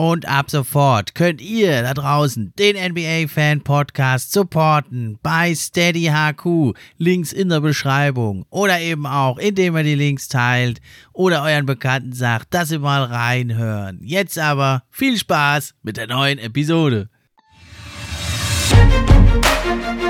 Und ab sofort könnt ihr da draußen den NBA Fan Podcast supporten bei Steady HQ, Links in der Beschreibung oder eben auch, indem ihr die Links teilt oder euren Bekannten sagt, dass sie mal reinhören. Jetzt aber viel Spaß mit der neuen Episode. NBA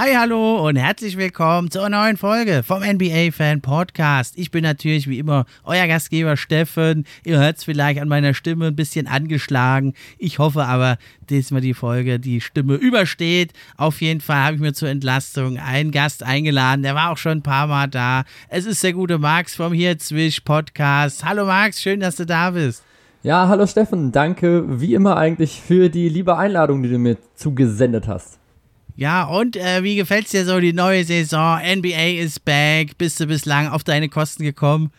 Hi, hallo und herzlich willkommen zur neuen Folge vom NBA Fan Podcast. Ich bin natürlich wie immer euer Gastgeber Steffen. Ihr hört es vielleicht an meiner Stimme ein bisschen angeschlagen. Ich hoffe aber, dass mir die Folge die Stimme übersteht. Auf jeden Fall habe ich mir zur Entlastung einen Gast eingeladen. Der war auch schon ein paar Mal da. Es ist der gute Max vom Hier Zwisch Podcast. Hallo Max, schön, dass du da bist. Ja, hallo Steffen, danke wie immer eigentlich für die liebe Einladung, die du mir zugesendet hast. Ja, und äh, wie gefällt's dir so die neue Saison? NBA is back. Bist du bislang auf deine Kosten gekommen?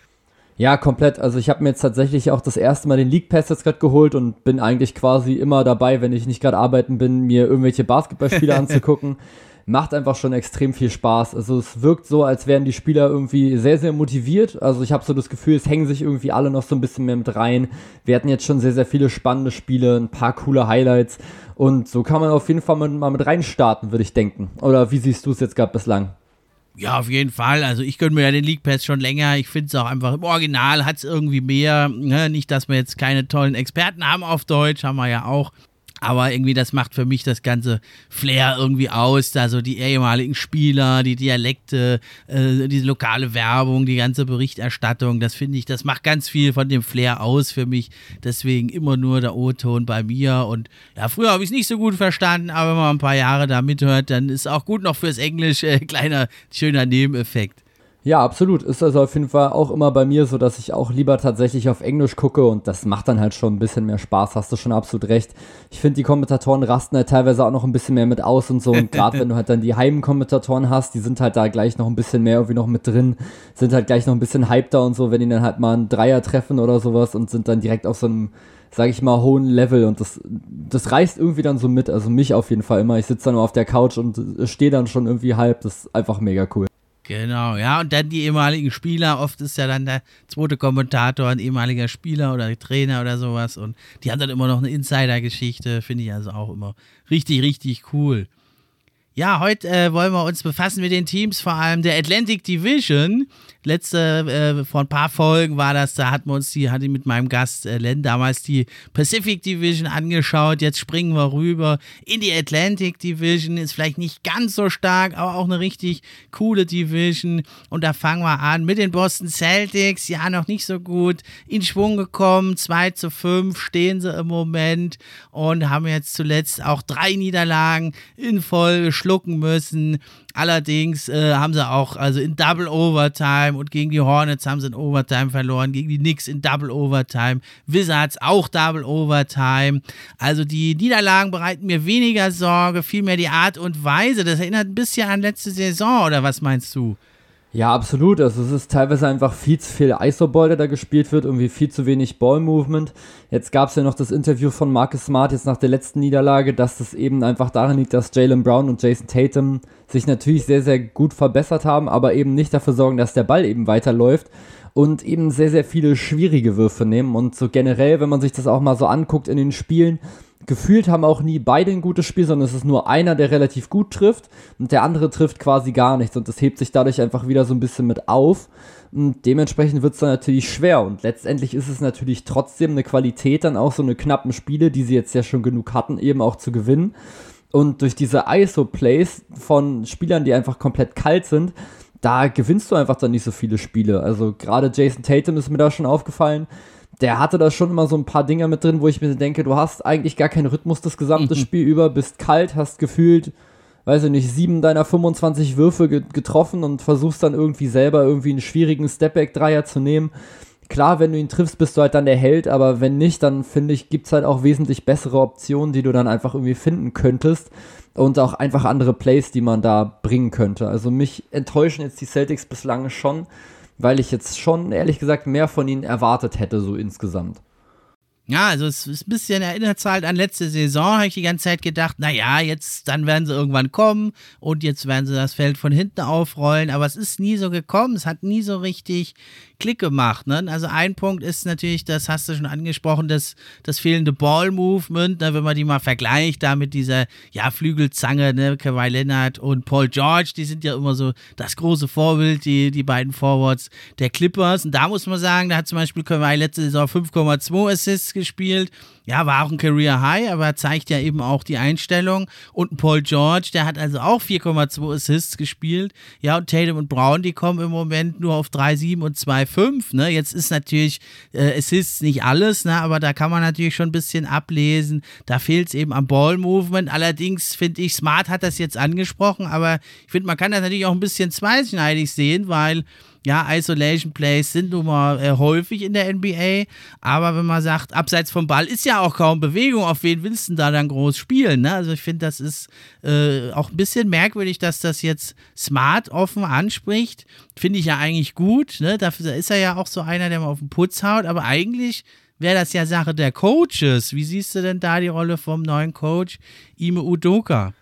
Ja, komplett. Also ich habe mir jetzt tatsächlich auch das erste Mal den League Pass jetzt gerade geholt und bin eigentlich quasi immer dabei, wenn ich nicht gerade arbeiten bin, mir irgendwelche Basketballspiele anzugucken. Macht einfach schon extrem viel Spaß. Also es wirkt so, als wären die Spieler irgendwie sehr, sehr motiviert. Also ich habe so das Gefühl, es hängen sich irgendwie alle noch so ein bisschen mehr mit rein. Wir hatten jetzt schon sehr, sehr viele spannende Spiele, ein paar coole Highlights. Und so kann man auf jeden Fall mal, mal mit reinstarten, würde ich denken. Oder wie siehst du es jetzt gerade bislang? Ja, auf jeden Fall. Also ich gönne mir ja den League Pass schon länger. Ich finde es auch einfach im Original hat es irgendwie mehr. Ne? Nicht, dass wir jetzt keine tollen Experten haben auf Deutsch, haben wir ja auch. Aber irgendwie, das macht für mich das ganze Flair irgendwie aus. Also die ehemaligen Spieler, die Dialekte, äh, diese lokale Werbung, die ganze Berichterstattung, das finde ich, das macht ganz viel von dem Flair aus für mich. Deswegen immer nur der O-Ton bei mir. Und ja, früher habe ich es nicht so gut verstanden, aber wenn man ein paar Jahre da mithört, dann ist auch gut noch fürs Englisch äh, kleiner, schöner Nebeneffekt. Ja, absolut. Ist also auf jeden Fall auch immer bei mir so, dass ich auch lieber tatsächlich auf Englisch gucke und das macht dann halt schon ein bisschen mehr Spaß, hast du schon absolut recht. Ich finde, die Kommentatoren rasten halt teilweise auch noch ein bisschen mehr mit aus und so und gerade wenn du halt dann die Heimkommentatoren hast, die sind halt da gleich noch ein bisschen mehr irgendwie noch mit drin, sind halt gleich noch ein bisschen hypter und so, wenn die dann halt mal einen Dreier treffen oder sowas und sind dann direkt auf so einem sag ich mal, hohen Level und das, das reißt irgendwie dann so mit, also mich auf jeden Fall immer. Ich sitze dann nur auf der Couch und stehe dann schon irgendwie halb, das ist einfach mega cool. Genau, ja, und dann die ehemaligen Spieler. Oft ist ja dann der zweite Kommentator ein ehemaliger Spieler oder Trainer oder sowas. Und die haben dann immer noch eine Insider-Geschichte. Finde ich also auch immer richtig, richtig cool. Ja, heute äh, wollen wir uns befassen mit den Teams, vor allem der Atlantic Division. Letzte, äh, vor ein paar Folgen war das, da hatten wir uns die, hatte ich mit meinem Gast äh, Len damals die Pacific Division angeschaut. Jetzt springen wir rüber in die Atlantic Division. Ist vielleicht nicht ganz so stark, aber auch eine richtig coole Division. Und da fangen wir an mit den Boston Celtics. Ja, noch nicht so gut in Schwung gekommen. 2 zu 5 stehen sie im Moment und haben jetzt zuletzt auch drei Niederlagen in Folge schlucken müssen. Allerdings äh, haben sie auch, also in Double Overtime und gegen die Hornets haben sie in Overtime verloren, gegen die Knicks in Double Overtime, Wizards auch Double Overtime. Also die Niederlagen bereiten mir weniger Sorge, vielmehr die Art und Weise. Das erinnert ein bisschen an letzte Saison, oder was meinst du? Ja, absolut. Also es ist teilweise einfach viel zu viel Isoball, der da gespielt wird, irgendwie viel zu wenig Ball-Movement. Jetzt gab es ja noch das Interview von Marcus Smart jetzt nach der letzten Niederlage, dass das eben einfach daran liegt, dass Jalen Brown und Jason Tatum sich natürlich sehr, sehr gut verbessert haben, aber eben nicht dafür sorgen, dass der Ball eben weiterläuft und eben sehr, sehr viele schwierige Würfe nehmen. Und so generell, wenn man sich das auch mal so anguckt in den Spielen, gefühlt haben auch nie beide ein gutes Spiel, sondern es ist nur einer, der relativ gut trifft und der andere trifft quasi gar nichts und das hebt sich dadurch einfach wieder so ein bisschen mit auf. Und dementsprechend wird es dann natürlich schwer und letztendlich ist es natürlich trotzdem eine Qualität, dann auch so eine knappen Spiele, die sie jetzt ja schon genug hatten, eben auch zu gewinnen. Und durch diese ISO-Plays von Spielern, die einfach komplett kalt sind, da gewinnst du einfach dann nicht so viele Spiele. Also gerade Jason Tatum ist mir da schon aufgefallen der hatte da schon immer so ein paar Dinger mit drin, wo ich mir denke, du hast eigentlich gar keinen Rhythmus das gesamte mhm. Spiel über, bist kalt, hast gefühlt, weiß ich nicht, sieben deiner 25 Würfe getroffen und versuchst dann irgendwie selber irgendwie einen schwierigen Stepback-Dreier zu nehmen. Klar, wenn du ihn triffst, bist du halt dann der Held, aber wenn nicht, dann finde ich, gibt es halt auch wesentlich bessere Optionen, die du dann einfach irgendwie finden könntest und auch einfach andere Plays, die man da bringen könnte. Also mich enttäuschen jetzt die Celtics bislang schon, weil ich jetzt schon ehrlich gesagt mehr von ihnen erwartet hätte, so insgesamt. Ja, also es ist ein bisschen erinnert halt an letzte Saison, habe ich die ganze Zeit gedacht, naja, jetzt, dann werden sie irgendwann kommen und jetzt werden sie das Feld von hinten aufrollen, aber es ist nie so gekommen, es hat nie so richtig Klick gemacht. Ne? Also ein Punkt ist natürlich, das hast du schon angesprochen, das, das fehlende Ball-Movement, ne? wenn man die mal vergleicht, da mit dieser ja, Flügelzange, ne? Kawhi Leonard und Paul George, die sind ja immer so das große Vorbild, die, die beiden Forwards der Clippers. Und da muss man sagen, da hat zum Beispiel Kawhi letzte Saison 5,2 Assists gespielt ja, war auch ein Career High, aber zeigt ja eben auch die Einstellung. Und Paul George, der hat also auch 4,2 Assists gespielt. Ja, und Tatum und Brown, die kommen im Moment nur auf 3,7 und 2,5. Ne? Jetzt ist natürlich äh, Assists nicht alles, ne? aber da kann man natürlich schon ein bisschen ablesen. Da fehlt es eben am Ball-Movement. Allerdings finde ich, Smart hat das jetzt angesprochen, aber ich finde, man kann das natürlich auch ein bisschen zweischneidig sehen, weil ja, Isolation Plays sind nun mal äh, häufig in der NBA, aber wenn man sagt, abseits vom Ball ist ja auch kaum Bewegung, auf wen willst du da dann groß spielen? Ne? Also ich finde, das ist äh, auch ein bisschen merkwürdig, dass das jetzt smart offen anspricht. Finde ich ja eigentlich gut. Ne? Dafür ist er ja auch so einer, der mal auf den Putz haut, aber eigentlich wäre das ja Sache der Coaches. Wie siehst du denn da die Rolle vom neuen Coach Ime Udoka?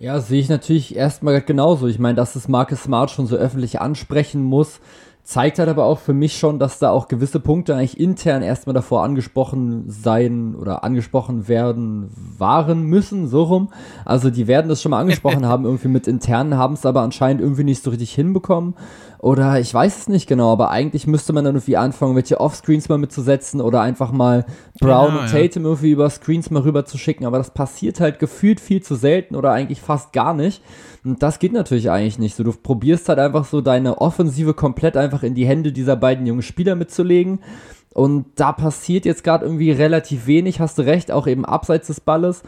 Ja, sehe ich natürlich erstmal genauso. Ich meine, dass es Marcus Smart schon so öffentlich ansprechen muss, zeigt halt aber auch für mich schon, dass da auch gewisse Punkte eigentlich intern erstmal davor angesprochen sein oder angesprochen werden waren müssen, so rum. Also die werden das schon mal angesprochen haben, irgendwie mit internen, haben es aber anscheinend irgendwie nicht so richtig hinbekommen. Oder ich weiß es nicht genau, aber eigentlich müsste man dann irgendwie anfangen, welche Offscreens mal mitzusetzen oder einfach mal Brown genau, und Tatum ja. irgendwie über Screens mal rüber zu schicken. Aber das passiert halt gefühlt viel zu selten oder eigentlich fast gar nicht. Und das geht natürlich eigentlich nicht. So, du probierst halt einfach so deine Offensive komplett einfach in die Hände dieser beiden jungen Spieler mitzulegen. Und da passiert jetzt gerade irgendwie relativ wenig, hast du recht, auch eben abseits des Balles.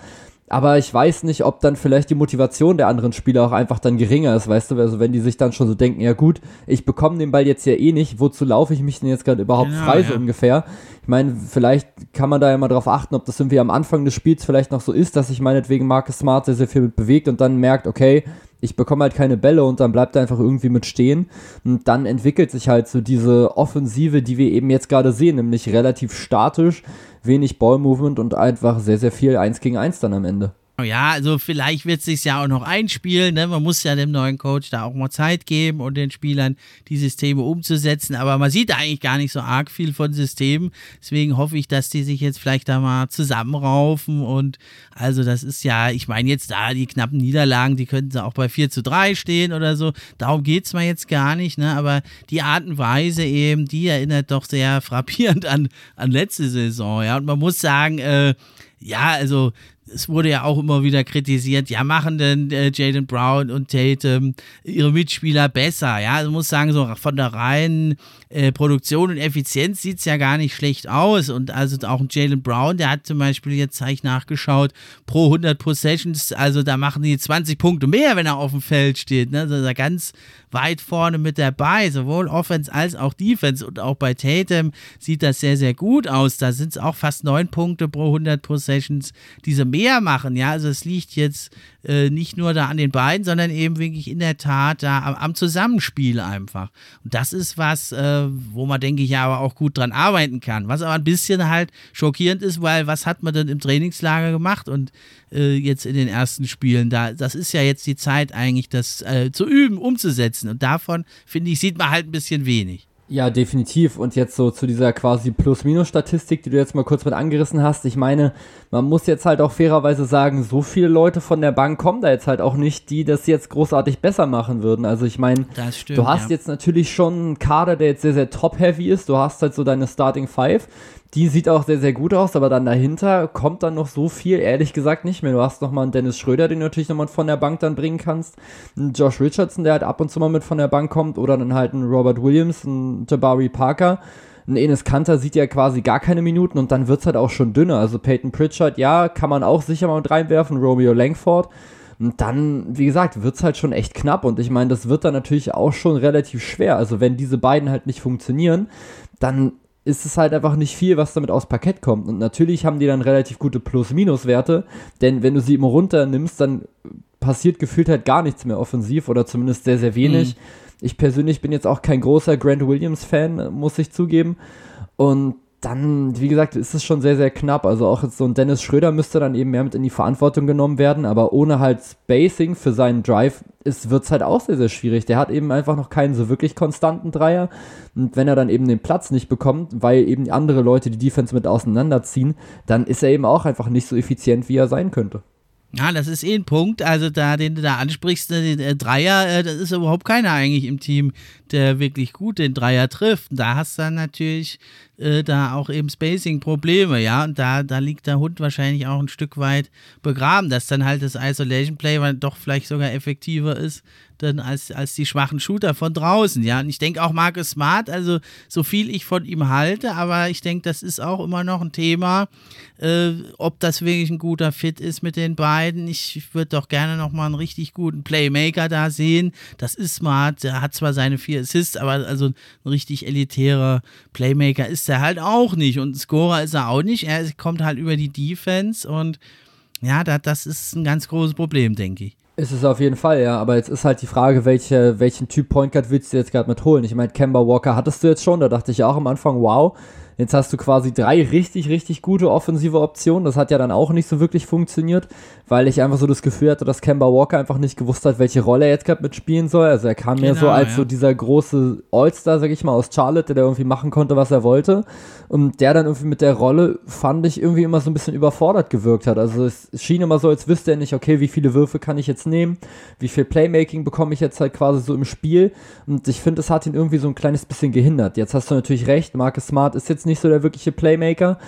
Aber ich weiß nicht, ob dann vielleicht die Motivation der anderen Spieler auch einfach dann geringer ist, weißt du? Also wenn die sich dann schon so denken, ja gut, ich bekomme den Ball jetzt ja eh nicht, wozu laufe ich mich denn jetzt gerade überhaupt genau, frei, ja. so ungefähr? Ich meine, vielleicht kann man da ja mal drauf achten, ob das irgendwie am Anfang des Spiels vielleicht noch so ist, dass sich meinetwegen Marcus Smart sehr, sehr viel mit bewegt und dann merkt, okay, ich bekomme halt keine Bälle und dann bleibt er einfach irgendwie mit stehen. Und dann entwickelt sich halt so diese Offensive, die wir eben jetzt gerade sehen, nämlich relativ statisch, wenig Ballmovement und einfach sehr, sehr viel 1 gegen 1 dann am Ende. Ja, also vielleicht wird es sich ja auch noch einspielen. Ne? Man muss ja dem neuen Coach da auch mal Zeit geben und den Spielern die Systeme umzusetzen. Aber man sieht eigentlich gar nicht so arg viel von Systemen. Deswegen hoffe ich, dass die sich jetzt vielleicht da mal zusammenraufen. Und also das ist ja, ich meine jetzt da die knappen Niederlagen, die könnten sie auch bei 4 zu 3 stehen oder so. Darum geht es mal jetzt gar nicht. Ne? Aber die Art und Weise eben, die erinnert doch sehr frappierend an, an letzte Saison. Ja, und man muss sagen, äh, ja, also es wurde ja auch immer wieder kritisiert, ja, machen denn äh, Jaden Brown und Tatum ihre Mitspieler besser? Ja, also muss sagen, so von der reinen äh, Produktion und Effizienz sieht es ja gar nicht schlecht aus. Und also auch Jalen Brown, der hat zum Beispiel jetzt, habe ich nachgeschaut, pro 100 Possessions, also da machen die 20 Punkte mehr, wenn er auf dem Feld steht. Ne? Also da ganz weit vorne mit dabei, sowohl Offense als auch Defense. Und auch bei Tatum sieht das sehr, sehr gut aus. Da sind es auch fast 9 Punkte pro 100 Possessions, diese mehr machen. Ja, also es liegt jetzt äh, nicht nur da an den beiden, sondern eben wirklich in der Tat da am, am Zusammenspiel einfach. Und das ist was, äh, wo man, denke ich, ja aber auch gut dran arbeiten kann. Was aber ein bisschen halt schockierend ist, weil was hat man denn im Trainingslager gemacht und äh, jetzt in den ersten Spielen? Da, das ist ja jetzt die Zeit eigentlich, das äh, zu üben, umzusetzen. Und davon, finde ich, sieht man halt ein bisschen wenig. Ja, definitiv. Und jetzt so zu dieser quasi Plus-Minus-Statistik, die du jetzt mal kurz mit angerissen hast. Ich meine, man muss jetzt halt auch fairerweise sagen, so viele Leute von der Bank kommen da jetzt halt auch nicht, die das jetzt großartig besser machen würden. Also ich meine, du hast ja. jetzt natürlich schon einen Kader, der jetzt sehr, sehr top-heavy ist. Du hast halt so deine Starting Five. Die sieht auch sehr, sehr gut aus, aber dann dahinter kommt dann noch so viel, ehrlich gesagt, nicht mehr. Du hast nochmal einen Dennis Schröder, den du natürlich nochmal von der Bank dann bringen kannst. Einen Josh Richardson, der halt ab und zu mal mit von der Bank kommt. Oder dann halt einen Robert Williams, einen Jabari Parker. Ein Enes Kanter sieht ja quasi gar keine Minuten und dann wird's halt auch schon dünner. Also Peyton Pritchard, ja, kann man auch sicher mal mit reinwerfen. Romeo Langford. Und dann, wie gesagt, wird es halt schon echt knapp. Und ich meine, das wird dann natürlich auch schon relativ schwer. Also wenn diese beiden halt nicht funktionieren, dann ist es halt einfach nicht viel, was damit aus Parkett kommt. Und natürlich haben die dann relativ gute Plus-Minus-Werte, denn wenn du sie immer runternimmst, dann passiert gefühlt halt gar nichts mehr offensiv oder zumindest sehr, sehr wenig. Mhm. Ich persönlich bin jetzt auch kein großer Grant Williams-Fan, muss ich zugeben. Und dann, wie gesagt, ist es schon sehr, sehr knapp. Also auch jetzt so ein Dennis Schröder müsste dann eben mehr mit in die Verantwortung genommen werden, aber ohne halt Spacing für seinen Drive wird es halt auch sehr, sehr schwierig. Der hat eben einfach noch keinen so wirklich konstanten Dreier. Und wenn er dann eben den Platz nicht bekommt, weil eben andere Leute die Defense mit auseinanderziehen, dann ist er eben auch einfach nicht so effizient, wie er sein könnte. Ja, das ist eh ein Punkt. Also da, den du da ansprichst, ne, den Dreier, äh, das ist überhaupt keiner eigentlich im Team, der wirklich gut den Dreier trifft. Da hast du dann natürlich äh, da auch eben Spacing-Probleme, ja. Und da, da liegt der Hund wahrscheinlich auch ein Stück weit begraben, dass dann halt das Isolation Play doch vielleicht sogar effektiver ist dann als, als die schwachen Shooter von draußen, ja. Und ich denke auch Marcus Smart, also so viel ich von ihm halte, aber ich denke, das ist auch immer noch ein Thema, äh, ob das wirklich ein guter Fit ist mit den beiden. Ich würde doch gerne nochmal einen richtig guten Playmaker da sehen. Das ist Smart, der hat zwar seine vier Assists, aber also ein richtig elitärer Playmaker ist er halt auch nicht und Scorer ist er auch nicht. Er kommt halt über die Defense und ja, das ist ein ganz großes Problem, denke ich. Ist es auf jeden Fall, ja. Aber jetzt ist halt die Frage, welche, welchen Typ Point Guard willst du jetzt gerade mit holen? Ich meine, Kemba Walker hattest du jetzt schon, da dachte ich auch am Anfang, wow. Jetzt hast du quasi drei richtig, richtig gute offensive Optionen. Das hat ja dann auch nicht so wirklich funktioniert, weil ich einfach so das Gefühl hatte, dass Kemba Walker einfach nicht gewusst hat, welche Rolle er jetzt gerade mitspielen soll. Also er kam genau, mir so als ja. so dieser große All-Star, sag ich mal, aus Charlotte, der irgendwie machen konnte, was er wollte. Und der dann irgendwie mit der Rolle, fand ich, irgendwie immer so ein bisschen überfordert gewirkt hat. Also es schien immer so, als wüsste er nicht, okay, wie viele Würfe kann ich jetzt nehmen, wie viel Playmaking bekomme ich jetzt halt quasi so im Spiel. Und ich finde, es hat ihn irgendwie so ein kleines bisschen gehindert. Jetzt hast du natürlich recht, Marcus Smart ist jetzt nicht so der wirkliche Playmaker.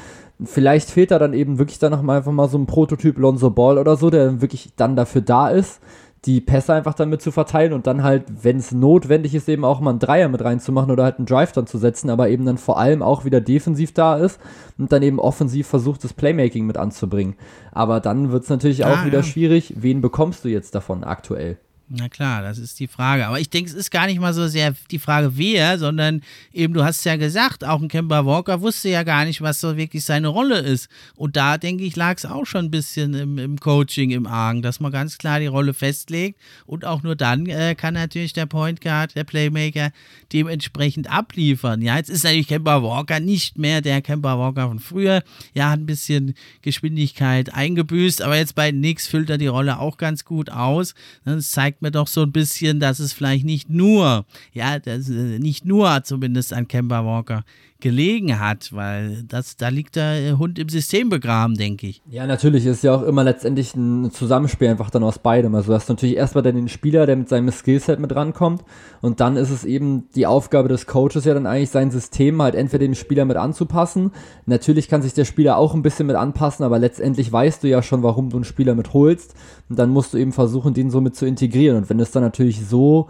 Vielleicht fehlt da dann eben wirklich dann noch mal einfach mal so ein Prototyp Lonzo Ball oder so, der wirklich dann dafür da ist, die Pässe einfach damit zu verteilen und dann halt, wenn es notwendig ist, eben auch mal einen Dreier mit reinzumachen oder halt einen Drive dann zu setzen, aber eben dann vor allem auch wieder defensiv da ist und dann eben offensiv versucht, das Playmaking mit anzubringen. Aber dann wird es natürlich auch ah, wieder ja. schwierig, wen bekommst du jetzt davon aktuell? Na klar, das ist die Frage. Aber ich denke, es ist gar nicht mal so sehr die Frage, wer, sondern eben, du hast ja gesagt, auch ein Kemba Walker wusste ja gar nicht, was so wirklich seine Rolle ist. Und da, denke ich, lag es auch schon ein bisschen im, im, Coaching im Argen, dass man ganz klar die Rolle festlegt. Und auch nur dann äh, kann natürlich der Point Guard, der Playmaker, dementsprechend abliefern. Ja, jetzt ist natürlich Kemba Walker nicht mehr der Kemba Walker von früher. Ja, hat ein bisschen Geschwindigkeit eingebüßt, aber jetzt bei Nix füllt er die Rolle auch ganz gut aus. Das zeigt zeigt mir doch so ein bisschen, dass es vielleicht nicht nur, ja, äh, nicht nur zumindest an Kemba Walker gelegen hat, weil das, da liegt der Hund im System begraben, denke ich. Ja, natürlich ist ja auch immer letztendlich ein Zusammenspiel einfach dann aus beidem. Also du hast natürlich erstmal dann den Spieler, der mit seinem Skillset mit rankommt und dann ist es eben die Aufgabe des Coaches ja dann eigentlich sein System halt entweder dem Spieler mit anzupassen. Natürlich kann sich der Spieler auch ein bisschen mit anpassen, aber letztendlich weißt du ja schon, warum du einen Spieler mit holst und dann musst du eben versuchen, den so mit zu integrieren und wenn es dann natürlich so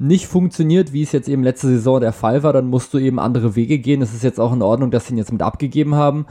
nicht funktioniert, wie es jetzt eben letzte Saison der Fall war, dann musst du eben andere Wege gehen. Es ist jetzt auch in Ordnung, dass sie ihn jetzt mit abgegeben haben.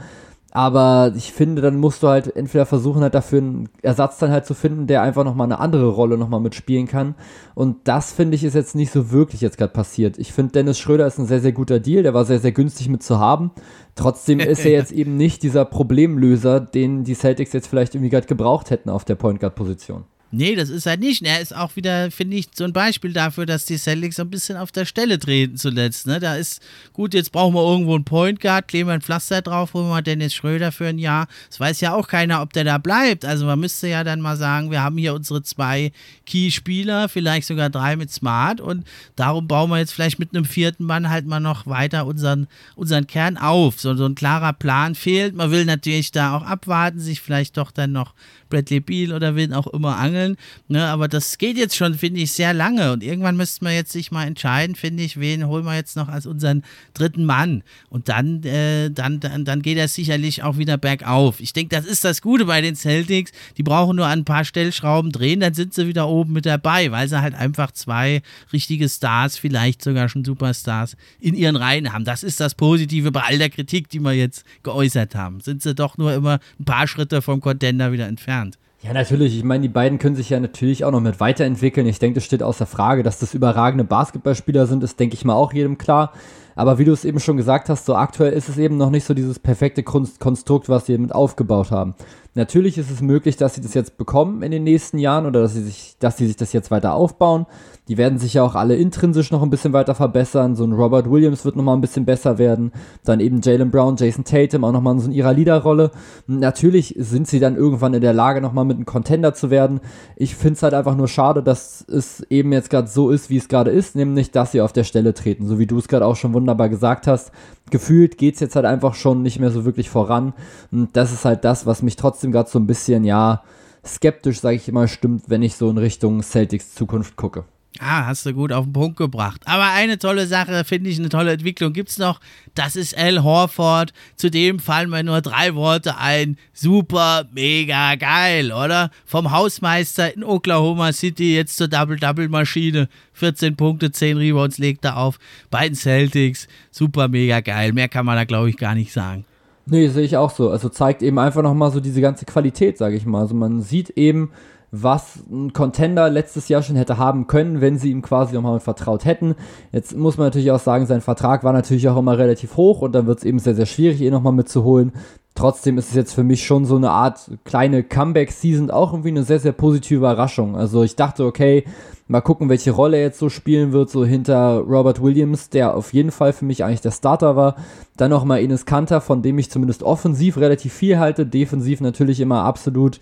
Aber ich finde, dann musst du halt entweder versuchen, halt dafür einen Ersatz dann halt zu finden, der einfach nochmal eine andere Rolle nochmal mitspielen kann. Und das finde ich ist jetzt nicht so wirklich jetzt gerade passiert. Ich finde, Dennis Schröder ist ein sehr, sehr guter Deal. Der war sehr, sehr günstig mit zu haben. Trotzdem ist er jetzt eben nicht dieser Problemlöser, den die Celtics jetzt vielleicht irgendwie gerade gebraucht hätten auf der Point Guard Position. Nee, das ist halt nicht. Er ist auch wieder, finde ich, so ein Beispiel dafür, dass die Celtics so ein bisschen auf der Stelle treten zuletzt. Ne? Da ist, gut, jetzt brauchen wir irgendwo einen Point Guard, kleben wir ein Pflaster drauf, holen wir Dennis Schröder für ein Jahr. Es weiß ja auch keiner, ob der da bleibt. Also man müsste ja dann mal sagen, wir haben hier unsere zwei Key-Spieler, vielleicht sogar drei mit Smart und darum bauen wir jetzt vielleicht mit einem vierten Mann halt mal noch weiter unseren, unseren Kern auf. So, so ein klarer Plan fehlt. Man will natürlich da auch abwarten, sich vielleicht doch dann noch Bradley Beal oder wen auch immer angeln. Ne? Aber das geht jetzt schon, finde ich, sehr lange. Und irgendwann müsste man jetzt sich mal entscheiden, finde ich, wen holen wir jetzt noch als unseren dritten Mann. Und dann, äh, dann, dann, dann geht das sicherlich auch wieder bergauf. Ich denke, das ist das Gute bei den Celtics. Die brauchen nur ein paar Stellschrauben drehen, dann sind sie wieder oben mit dabei, weil sie halt einfach zwei richtige Stars, vielleicht sogar schon Superstars in ihren Reihen haben. Das ist das Positive bei all der Kritik, die wir jetzt geäußert haben. Sind sie doch nur immer ein paar Schritte vom Contender wieder entfernt. Ja, natürlich. Ich meine, die beiden können sich ja natürlich auch noch mit weiterentwickeln. Ich denke, das steht außer Frage, dass das überragende Basketballspieler sind, ist, denke ich mal, auch jedem klar. Aber wie du es eben schon gesagt hast, so aktuell ist es eben noch nicht so dieses perfekte Konstrukt, was sie mit aufgebaut haben. Natürlich ist es möglich, dass sie das jetzt bekommen in den nächsten Jahren oder dass sie sich, dass sie sich das jetzt weiter aufbauen. Die werden sich ja auch alle intrinsisch noch ein bisschen weiter verbessern. So ein Robert Williams wird nochmal ein bisschen besser werden. Dann eben Jalen Brown, Jason Tatum auch nochmal in so ihrer Leaderrolle. Natürlich sind sie dann irgendwann in der Lage, nochmal mit einem Contender zu werden. Ich finde es halt einfach nur schade, dass es eben jetzt gerade so ist, wie es gerade ist, nämlich, dass sie auf der Stelle treten. So wie du es gerade auch schon wunderbar gesagt hast. Gefühlt geht es jetzt halt einfach schon nicht mehr so wirklich voran. Und das ist halt das, was mich trotzdem gerade so ein bisschen, ja, skeptisch, sage ich immer, stimmt, wenn ich so in Richtung Celtics Zukunft gucke. Ah, hast du gut auf den Punkt gebracht. Aber eine tolle Sache, finde ich, eine tolle Entwicklung gibt es noch. Das ist Al Horford. Zu dem fallen mir nur drei Worte ein. Super, mega geil, oder? Vom Hausmeister in Oklahoma City jetzt zur Double-Double-Maschine. 14 Punkte, 10 Rebounds legt er auf. Bei den Celtics. Super, mega geil. Mehr kann man da, glaube ich, gar nicht sagen. Nee, sehe ich auch so. Also zeigt eben einfach nochmal so diese ganze Qualität, sage ich mal. Also man sieht eben, was ein Contender letztes Jahr schon hätte haben können, wenn sie ihm quasi nochmal vertraut hätten. Jetzt muss man natürlich auch sagen, sein Vertrag war natürlich auch immer relativ hoch und dann wird es eben sehr, sehr schwierig, ihn nochmal mitzuholen. Trotzdem ist es jetzt für mich schon so eine Art kleine Comeback-Season, auch irgendwie eine sehr, sehr positive Überraschung. Also ich dachte, okay, mal gucken, welche Rolle er jetzt so spielen wird, so hinter Robert Williams, der auf jeden Fall für mich eigentlich der Starter war. Dann nochmal Ines Kanter, von dem ich zumindest offensiv relativ viel halte, defensiv natürlich immer absolut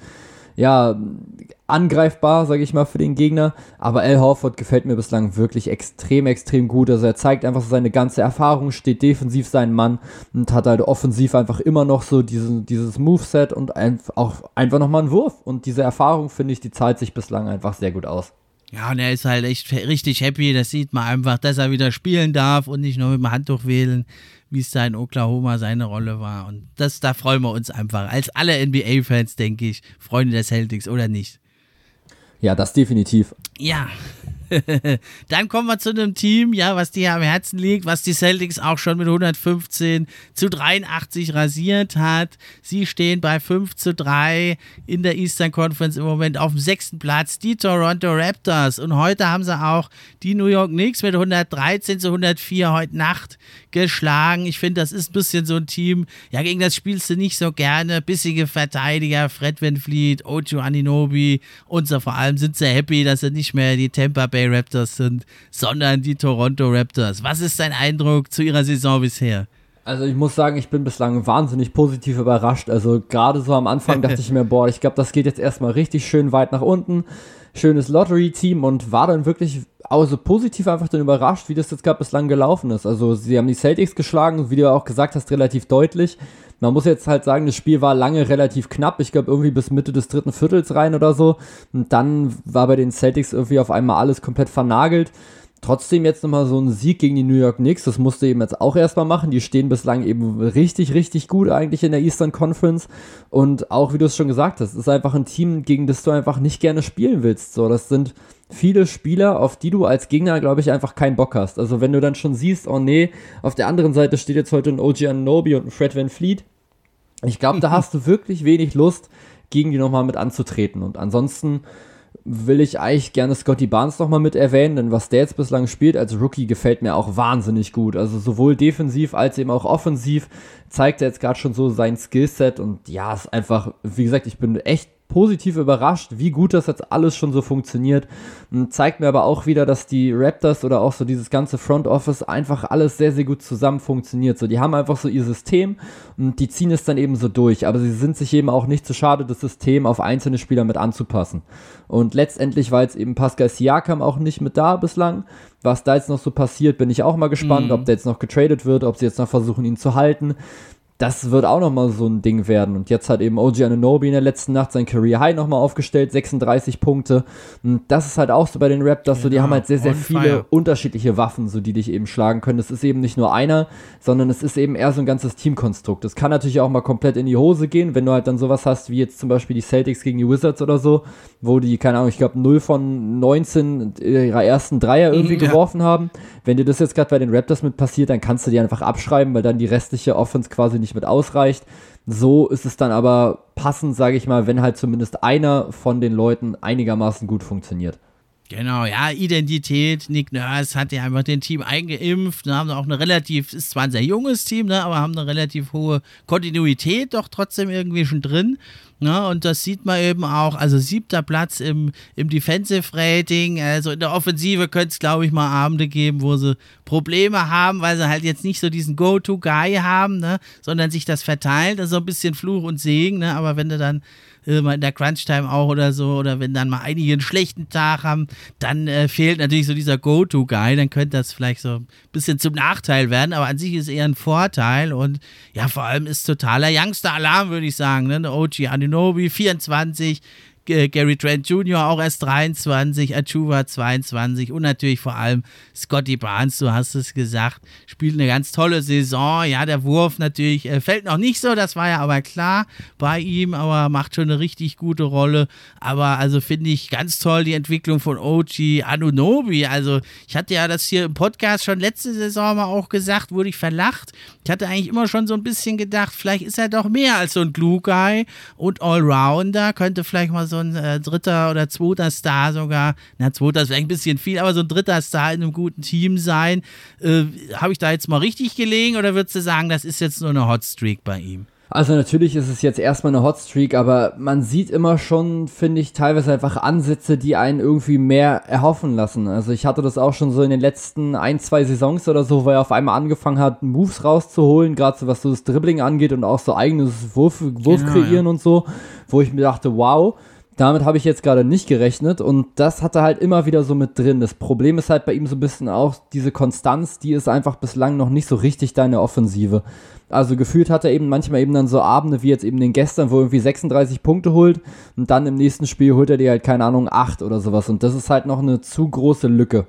ja, angreifbar, sage ich mal, für den Gegner. Aber Al Horford gefällt mir bislang wirklich extrem, extrem gut. Also er zeigt einfach so seine ganze Erfahrung, steht defensiv seinen Mann und hat halt offensiv einfach immer noch so diesen, dieses Moveset und ein, auch einfach nochmal einen Wurf. Und diese Erfahrung, finde ich, die zahlt sich bislang einfach sehr gut aus. Ja, und er ist halt echt richtig happy. Das sieht man einfach, dass er wieder spielen darf und nicht nur mit dem Handtuch wählen wie es da in Oklahoma seine Rolle war. Und das, da freuen wir uns einfach. Als alle NBA-Fans, denke ich, Freunde der Celtics, oder nicht? Ja, das definitiv. Ja. Dann kommen wir zu einem Team, ja, was dir am Herzen liegt, was die Celtics auch schon mit 115 zu 83 rasiert hat. Sie stehen bei 5 zu 3 in der Eastern Conference im Moment auf dem sechsten Platz, die Toronto Raptors. Und heute haben sie auch die New York Knicks mit 113 zu 104 heute Nacht geschlagen. Ich finde, das ist ein bisschen so ein Team, ja, gegen das spielst du nicht so gerne. Bissige Verteidiger, Fred Van Fleet, Ocho Aninobi und so vor allem sind sie happy, dass sie nicht mehr die Tampa Bay Raptors sind, sondern die Toronto Raptors. Was ist dein Eindruck zu ihrer Saison bisher? Also ich muss sagen, ich bin bislang wahnsinnig positiv überrascht. Also gerade so am Anfang dachte ich mir, boah, ich glaube, das geht jetzt erstmal richtig schön weit nach unten. Schönes Lottery-Team und war dann wirklich also positiv einfach dann überrascht, wie das jetzt gerade bislang gelaufen ist. Also sie haben die Celtics geschlagen, wie du auch gesagt hast, relativ deutlich. Man muss jetzt halt sagen, das Spiel war lange relativ knapp. Ich glaube irgendwie bis Mitte des dritten Viertels rein oder so. Und dann war bei den Celtics irgendwie auf einmal alles komplett vernagelt. Trotzdem jetzt nochmal so ein Sieg gegen die New York Knicks, das musste eben jetzt auch erstmal machen. Die stehen bislang eben richtig, richtig gut eigentlich in der Eastern Conference. Und auch, wie du es schon gesagt hast, ist einfach ein Team, gegen das du einfach nicht gerne spielen willst. So, das sind viele Spieler, auf die du als Gegner, glaube ich, einfach keinen Bock hast. Also wenn du dann schon siehst, oh nee, auf der anderen Seite steht jetzt heute ein OG Anobi und ein Fred Van Fleet. Ich glaube, da hast du wirklich wenig Lust, gegen die nochmal mit anzutreten. Und ansonsten will ich eigentlich gerne Scotty Barnes nochmal mit erwähnen, denn was der jetzt bislang spielt als Rookie gefällt mir auch wahnsinnig gut. Also sowohl defensiv als eben auch offensiv zeigt er jetzt gerade schon so sein Skillset und ja, ist einfach, wie gesagt, ich bin echt positiv überrascht, wie gut das jetzt alles schon so funktioniert. Und zeigt mir aber auch wieder, dass die Raptors oder auch so dieses ganze Front Office einfach alles sehr, sehr gut zusammen funktioniert. So, die haben einfach so ihr System und die ziehen es dann eben so durch. Aber sie sind sich eben auch nicht zu schade, das System auf einzelne Spieler mit anzupassen. Und letztendlich war jetzt eben Pascal Siakam auch nicht mit da bislang. Was da jetzt noch so passiert, bin ich auch mal gespannt, mhm. ob der jetzt noch getradet wird, ob sie jetzt noch versuchen, ihn zu halten das wird auch nochmal so ein Ding werden. Und jetzt hat eben OG Ananobi in der letzten Nacht sein Career High nochmal aufgestellt, 36 Punkte. Und das ist halt auch so bei den Raptors, genau, so die haben halt sehr, sehr viele fire. unterschiedliche Waffen, so die dich eben schlagen können. Das ist eben nicht nur einer, sondern es ist eben eher so ein ganzes Teamkonstrukt. Das kann natürlich auch mal komplett in die Hose gehen, wenn du halt dann sowas hast, wie jetzt zum Beispiel die Celtics gegen die Wizards oder so, wo die, keine Ahnung, ich glaube 0 von 19 ihrer ersten Dreier irgendwie ja. geworfen haben. Wenn dir das jetzt gerade bei den Raptors mit passiert, dann kannst du die einfach abschreiben, weil dann die restliche Offense quasi nicht nicht mit ausreicht. So ist es dann aber passend, sage ich mal, wenn halt zumindest einer von den Leuten einigermaßen gut funktioniert. Genau, ja, Identität. Nick Nurse hat ja einfach den Team eingeimpft. Ne, haben auch eine relativ, ist zwar ein sehr junges Team, ne, aber haben eine relativ hohe Kontinuität doch trotzdem irgendwie schon drin. Ne, und das sieht man eben auch. Also siebter Platz im, im Defensive Rating. Also in der Offensive könnte es, glaube ich, mal Abende geben, wo sie Probleme haben, weil sie halt jetzt nicht so diesen Go-To-Guy haben, ne, sondern sich das verteilt. Also ein bisschen Fluch und Segen. Ne, aber wenn du dann mal in der Crunch-Time auch oder so, oder wenn dann mal einige einen schlechten Tag haben, dann äh, fehlt natürlich so dieser Go-To-Guy, dann könnte das vielleicht so ein bisschen zum Nachteil werden, aber an sich ist eher ein Vorteil und ja, vor allem ist totaler Youngster-Alarm, würde ich sagen, ne? OG Aninobi, 24, Gary Trent Jr. auch erst 23, Achuva 22 und natürlich vor allem Scotty Barnes, du hast es gesagt, spielt eine ganz tolle Saison. Ja, der Wurf natürlich äh, fällt noch nicht so, das war ja aber klar bei ihm, aber macht schon eine richtig gute Rolle. Aber also finde ich ganz toll die Entwicklung von OG Anunobi. Also ich hatte ja das hier im Podcast schon letzte Saison mal auch gesagt, wurde ich verlacht. Ich hatte eigentlich immer schon so ein bisschen gedacht, vielleicht ist er doch mehr als so ein Glue Guy und Allrounder, könnte vielleicht mal so ein äh, dritter oder zweiter Star sogar, na, zweiter ist vielleicht ein bisschen viel, aber so ein dritter Star in einem guten Team sein. Äh, Habe ich da jetzt mal richtig gelegen oder würdest du sagen, das ist jetzt nur eine Hotstreak bei ihm? Also natürlich ist es jetzt erstmal eine Hotstreak, aber man sieht immer schon, finde ich, teilweise einfach Ansätze, die einen irgendwie mehr erhoffen lassen. Also ich hatte das auch schon so in den letzten ein, zwei Saisons oder so, weil er auf einmal angefangen hat, Moves rauszuholen, gerade so was so das Dribbling angeht und auch so eigenes Wurf, Wurf genau, kreieren ja. und so, wo ich mir dachte, wow, damit habe ich jetzt gerade nicht gerechnet und das hat er halt immer wieder so mit drin. Das Problem ist halt bei ihm so ein bisschen auch diese Konstanz, die ist einfach bislang noch nicht so richtig deine Offensive. Also gefühlt hat er eben manchmal eben dann so Abende wie jetzt eben den gestern, wo irgendwie 36 Punkte holt und dann im nächsten Spiel holt er dir halt keine Ahnung 8 oder sowas und das ist halt noch eine zu große Lücke.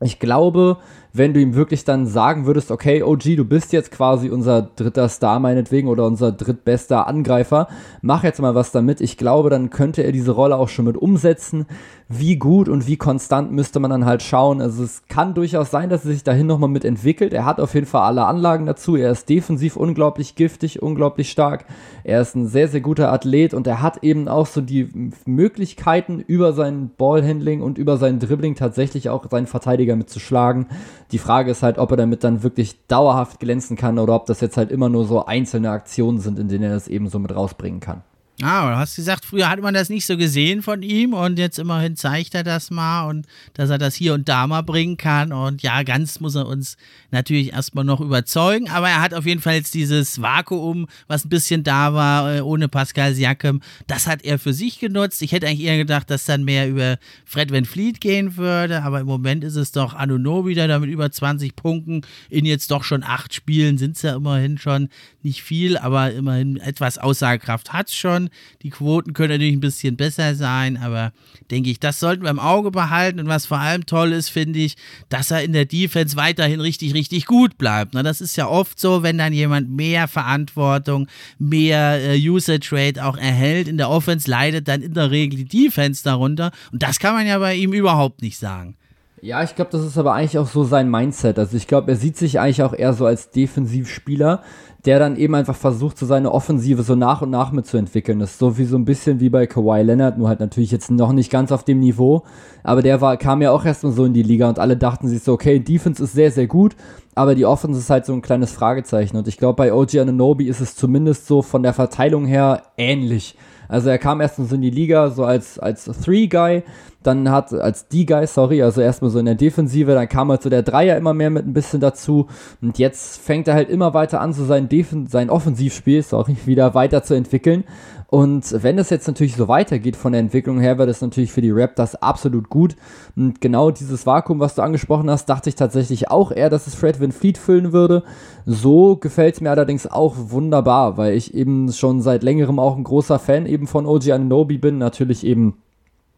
Ich glaube, wenn du ihm wirklich dann sagen würdest, okay, OG, du bist jetzt quasi unser dritter Star meinetwegen oder unser drittbester Angreifer, mach jetzt mal was damit. Ich glaube, dann könnte er diese Rolle auch schon mit umsetzen. Wie gut und wie konstant müsste man dann halt schauen. Also es kann durchaus sein, dass er sich dahin nochmal mit entwickelt. Er hat auf jeden Fall alle Anlagen dazu. Er ist defensiv unglaublich giftig, unglaublich stark. Er ist ein sehr, sehr guter Athlet und er hat eben auch so die Möglichkeiten über sein Ballhandling und über sein Dribbling tatsächlich auch seinen Verteidiger mitzuschlagen. Die Frage ist halt, ob er damit dann wirklich dauerhaft glänzen kann oder ob das jetzt halt immer nur so einzelne Aktionen sind, in denen er das eben so mit rausbringen kann. Ah, du hast gesagt, früher hat man das nicht so gesehen von ihm und jetzt immerhin zeigt er das mal und dass er das hier und da mal bringen kann. Und ja, ganz muss er uns natürlich erstmal noch überzeugen, aber er hat auf jeden Fall jetzt dieses Vakuum, was ein bisschen da war, äh, ohne Pascal Siakam, das hat er für sich genutzt. Ich hätte eigentlich eher gedacht, dass dann mehr über Fred Van Fleet gehen würde, aber im Moment ist es doch Anuno wieder da mit über 20 Punkten. In jetzt doch schon acht Spielen sind es ja immerhin schon nicht viel, aber immerhin etwas Aussagekraft hat es schon. Die Quoten können natürlich ein bisschen besser sein, aber denke ich, das sollten wir im Auge behalten. Und was vor allem toll ist, finde ich, dass er in der Defense weiterhin richtig, richtig gut bleibt. Na, das ist ja oft so, wenn dann jemand mehr Verantwortung, mehr äh, Usage Rate auch erhält. In der Offense leidet dann in der Regel die Defense darunter. Und das kann man ja bei ihm überhaupt nicht sagen. Ja, ich glaube, das ist aber eigentlich auch so sein Mindset. Also ich glaube, er sieht sich eigentlich auch eher so als Defensivspieler, der dann eben einfach versucht, so seine Offensive so nach und nach mitzuentwickeln. Das ist so wie so ein bisschen wie bei Kawhi Leonard, nur halt natürlich jetzt noch nicht ganz auf dem Niveau. Aber der war, kam ja auch erstmal so in die Liga und alle dachten sich so, okay, Defense ist sehr, sehr gut, aber die Offense ist halt so ein kleines Fragezeichen. Und ich glaube, bei OG Ananobi ist es zumindest so von der Verteilung her ähnlich. Also er kam erstens in die Liga so als, als Three-Guy, dann hat, als D-Guy, sorry, also erstmal so in der Defensive, dann kam halt so der Dreier immer mehr mit ein bisschen dazu und jetzt fängt er halt immer weiter an, so sein, Defen sein Offensivspiel, sorry, wieder weiter zu entwickeln und wenn es jetzt natürlich so weitergeht von der Entwicklung her, wäre das natürlich für die Raptors absolut gut. Und genau dieses Vakuum, was du angesprochen hast, dachte ich tatsächlich auch eher, dass es Fred Van Fleet füllen würde. So gefällt es mir allerdings auch wunderbar, weil ich eben schon seit längerem auch ein großer Fan eben von OG Ananobi bin. Natürlich eben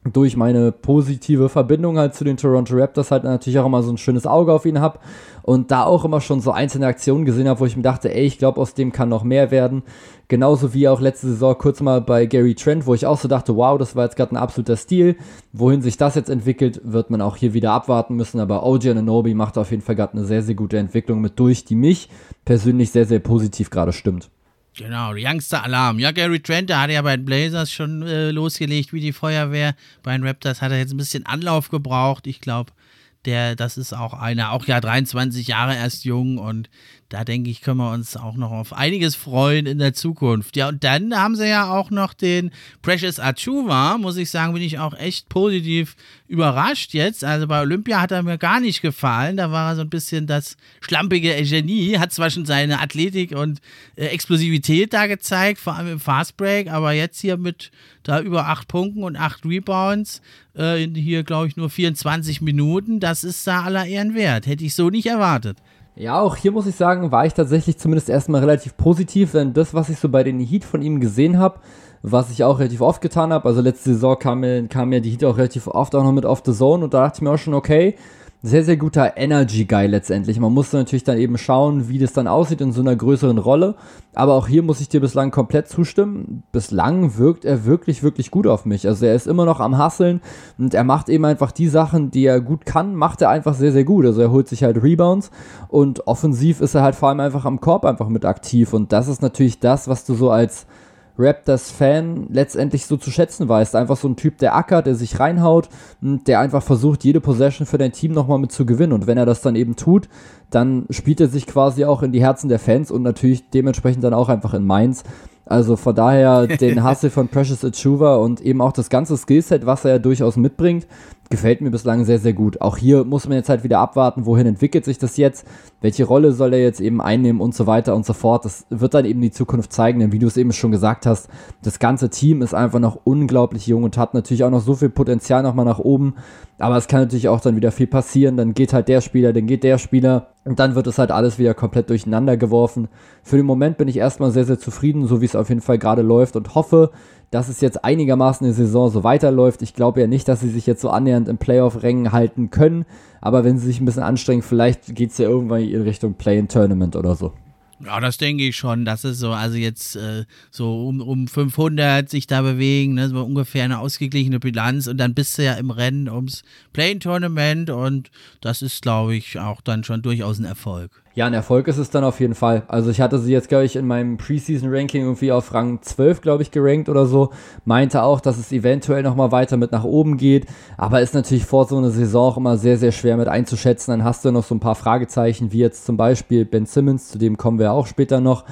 durch meine positive Verbindung halt zu den Toronto Raptors halt natürlich auch immer so ein schönes Auge auf ihn habe und da auch immer schon so einzelne Aktionen gesehen habe, wo ich mir dachte, ey, ich glaube, aus dem kann noch mehr werden. Genauso wie auch letzte Saison kurz mal bei Gary Trent, wo ich auch so dachte, wow, das war jetzt gerade ein absoluter Stil. Wohin sich das jetzt entwickelt, wird man auch hier wieder abwarten müssen. Aber OG Ananobi macht auf jeden Fall gerade eine sehr, sehr gute Entwicklung mit durch, die mich persönlich sehr, sehr positiv gerade stimmt. Genau, Youngster Alarm. Ja, Gary Trent, der hat ja bei den Blazers schon äh, losgelegt wie die Feuerwehr. Bei den Raptors hat er jetzt ein bisschen Anlauf gebraucht. Ich glaube, der, das ist auch einer, auch ja 23 Jahre erst jung und da denke ich, können wir uns auch noch auf einiges freuen in der Zukunft. Ja, und dann haben sie ja auch noch den Precious Achuva, muss ich sagen, bin ich auch echt positiv überrascht jetzt. Also bei Olympia hat er mir gar nicht gefallen. Da war er so ein bisschen das schlampige Genie, hat zwar schon seine Athletik und äh, Explosivität da gezeigt, vor allem im Fastbreak, aber jetzt hier mit da über acht Punkten und acht Rebounds, äh, hier glaube ich nur 24 Minuten, das ist da aller Ehren wert. Hätte ich so nicht erwartet. Ja, auch hier muss ich sagen, war ich tatsächlich zumindest erstmal relativ positiv, denn das, was ich so bei den Heat von ihm gesehen habe, was ich auch relativ oft getan habe, also letzte Saison kam mir, kam mir die Heat auch relativ oft auch noch mit off the zone und da dachte ich mir auch schon, okay, sehr, sehr guter Energy-Guy letztendlich. Man musste natürlich dann eben schauen, wie das dann aussieht in so einer größeren Rolle. Aber auch hier muss ich dir bislang komplett zustimmen. Bislang wirkt er wirklich, wirklich gut auf mich. Also er ist immer noch am Hasseln und er macht eben einfach die Sachen, die er gut kann, macht er einfach sehr, sehr gut. Also er holt sich halt Rebounds und offensiv ist er halt vor allem einfach am Korb einfach mit aktiv. Und das ist natürlich das, was du so als Raptors-Fan letztendlich so zu schätzen weiß. Einfach so ein Typ, der ackert, der sich reinhaut, der einfach versucht, jede Possession für dein Team nochmal mit zu gewinnen. Und wenn er das dann eben tut, dann spielt er sich quasi auch in die Herzen der Fans und natürlich dementsprechend dann auch einfach in Mainz. Also von daher den Hassel von Precious Achuva und eben auch das ganze Skillset, was er ja durchaus mitbringt, gefällt mir bislang sehr, sehr gut. Auch hier muss man jetzt halt wieder abwarten, wohin entwickelt sich das jetzt, welche Rolle soll er jetzt eben einnehmen und so weiter und so fort. Das wird dann eben die Zukunft zeigen, denn wie du es eben schon gesagt hast, das ganze Team ist einfach noch unglaublich jung und hat natürlich auch noch so viel Potenzial nochmal nach oben. Aber es kann natürlich auch dann wieder viel passieren. Dann geht halt der Spieler, dann geht der Spieler und dann wird es halt alles wieder komplett durcheinander geworfen. Für den Moment bin ich erstmal sehr, sehr zufrieden, so wie es auf jeden Fall gerade läuft und hoffe, dass es jetzt einigermaßen in der Saison so weiterläuft. Ich glaube ja nicht, dass sie sich jetzt so annähernd im Playoff-Rängen halten können, aber wenn sie sich ein bisschen anstrengen, vielleicht geht es ja irgendwann in Richtung Play-in-Tournament oder so. Ja, das denke ich schon. Das ist so, also jetzt äh, so um, um 500 sich da bewegen, ne, so ungefähr eine ausgeglichene Bilanz und dann bist du ja im Rennen ums Play-in-Tournament und das ist, glaube ich, auch dann schon durchaus ein Erfolg. Ja, ein Erfolg ist es dann auf jeden Fall. Also ich hatte sie jetzt, glaube ich, in meinem Preseason-Ranking irgendwie auf Rang 12, glaube ich, gerankt oder so. Meinte auch, dass es eventuell nochmal weiter mit nach oben geht. Aber ist natürlich vor so einer Saison auch immer sehr, sehr schwer mit einzuschätzen. Dann hast du noch so ein paar Fragezeichen, wie jetzt zum Beispiel Ben Simmons, zu dem kommen wir auch später noch.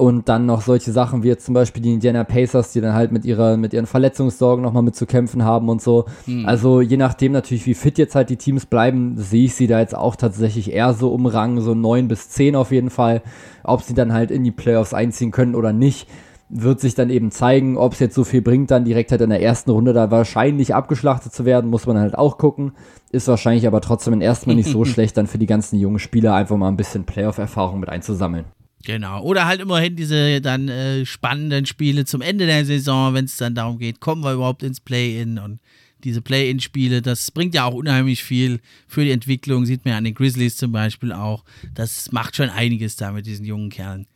Und dann noch solche Sachen wie jetzt zum Beispiel die Indiana Pacers, die dann halt mit, ihrer, mit ihren Verletzungssorgen nochmal mit zu kämpfen haben und so. Mhm. Also je nachdem natürlich, wie fit jetzt halt die Teams bleiben, sehe ich sie da jetzt auch tatsächlich eher so um Rang, so 9 bis 10 auf jeden Fall. Ob sie dann halt in die Playoffs einziehen können oder nicht, wird sich dann eben zeigen, ob es jetzt so viel bringt, dann direkt halt in der ersten Runde da wahrscheinlich abgeschlachtet zu werden, muss man halt auch gucken. Ist wahrscheinlich aber trotzdem erstmal nicht so schlecht, dann für die ganzen jungen Spieler einfach mal ein bisschen Playoff-Erfahrung mit einzusammeln. Genau. Oder halt immerhin diese dann äh, spannenden Spiele zum Ende der Saison, wenn es dann darum geht, kommen wir überhaupt ins Play-In und diese Play-In-Spiele, das bringt ja auch unheimlich viel für die Entwicklung, sieht man ja an den Grizzlies zum Beispiel auch. Das macht schon einiges da mit diesen jungen Kerlen.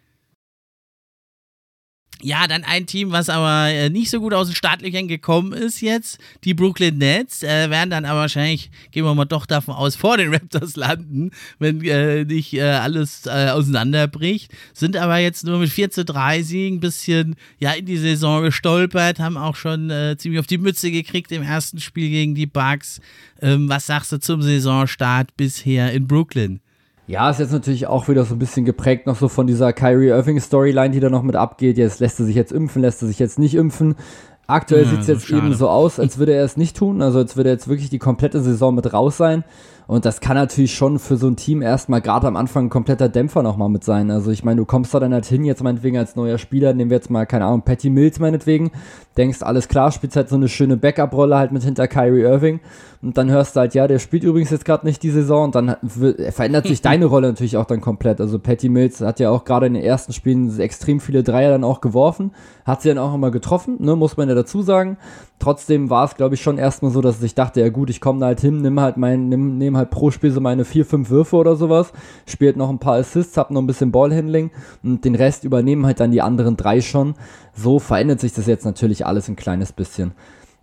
Ja, dann ein Team, was aber äh, nicht so gut aus den Startlöchern gekommen ist jetzt, die Brooklyn Nets, äh, werden dann aber wahrscheinlich, gehen wir mal doch davon aus, vor den Raptors landen, wenn äh, nicht äh, alles äh, auseinanderbricht. Sind aber jetzt nur mit 4 zu 3 Siegen ein bisschen ja, in die Saison gestolpert, haben auch schon äh, ziemlich auf die Mütze gekriegt im ersten Spiel gegen die Bucks. Ähm, was sagst du zum Saisonstart bisher in Brooklyn? Ja, ist jetzt natürlich auch wieder so ein bisschen geprägt noch so von dieser Kyrie Irving Storyline, die da noch mit abgeht. Jetzt lässt er sich jetzt impfen, lässt er sich jetzt nicht impfen. Aktuell ja, sieht es jetzt schade. eben so aus, als würde er es nicht tun. Also als würde er jetzt wirklich die komplette Saison mit raus sein. Und das kann natürlich schon für so ein Team erstmal gerade am Anfang ein kompletter Dämpfer nochmal mit sein. Also ich meine, du kommst da dann halt hin, jetzt meinetwegen als neuer Spieler, nehmen wir jetzt mal, keine Ahnung, Patty Mills meinetwegen, denkst, alles klar, spielst halt so eine schöne Backup-Rolle halt mit hinter Kyrie Irving und dann hörst du halt, ja, der spielt übrigens jetzt gerade nicht die Saison und dann verändert sich deine Rolle natürlich auch dann komplett. Also Patty Mills hat ja auch gerade in den ersten Spielen extrem viele Dreier dann auch geworfen, hat sie dann auch immer getroffen, ne, muss man ja dazu sagen. Trotzdem war es, glaube ich, schon erstmal so, dass ich dachte, ja gut, ich komme da halt hin, nimm halt mein, nimm, nehm halt pro Spiel so meine vier, fünf Würfe oder sowas, spielt noch ein paar Assists, hab noch ein bisschen Ballhandling und den Rest übernehmen halt dann die anderen drei schon. So verändert sich das jetzt natürlich alles ein kleines bisschen.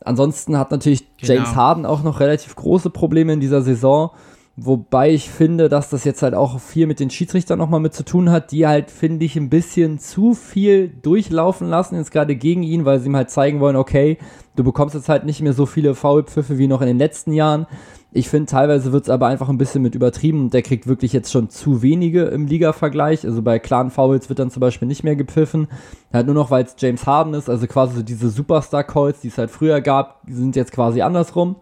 Ansonsten hat natürlich genau. James Harden auch noch relativ große Probleme in dieser Saison. Wobei ich finde, dass das jetzt halt auch viel mit den Schiedsrichtern nochmal mit zu tun hat, die halt, finde ich, ein bisschen zu viel durchlaufen lassen, jetzt gerade gegen ihn, weil sie ihm halt zeigen wollen, okay, du bekommst jetzt halt nicht mehr so viele Foulpfiffe wie noch in den letzten Jahren. Ich finde, teilweise wird es aber einfach ein bisschen mit übertrieben und der kriegt wirklich jetzt schon zu wenige im Liga-Vergleich. Also bei klaren Fouls wird dann zum Beispiel nicht mehr gepfiffen. Halt nur noch, weil es James Harden ist, also quasi so diese Superstar-Calls, die es halt früher gab, sind jetzt quasi andersrum.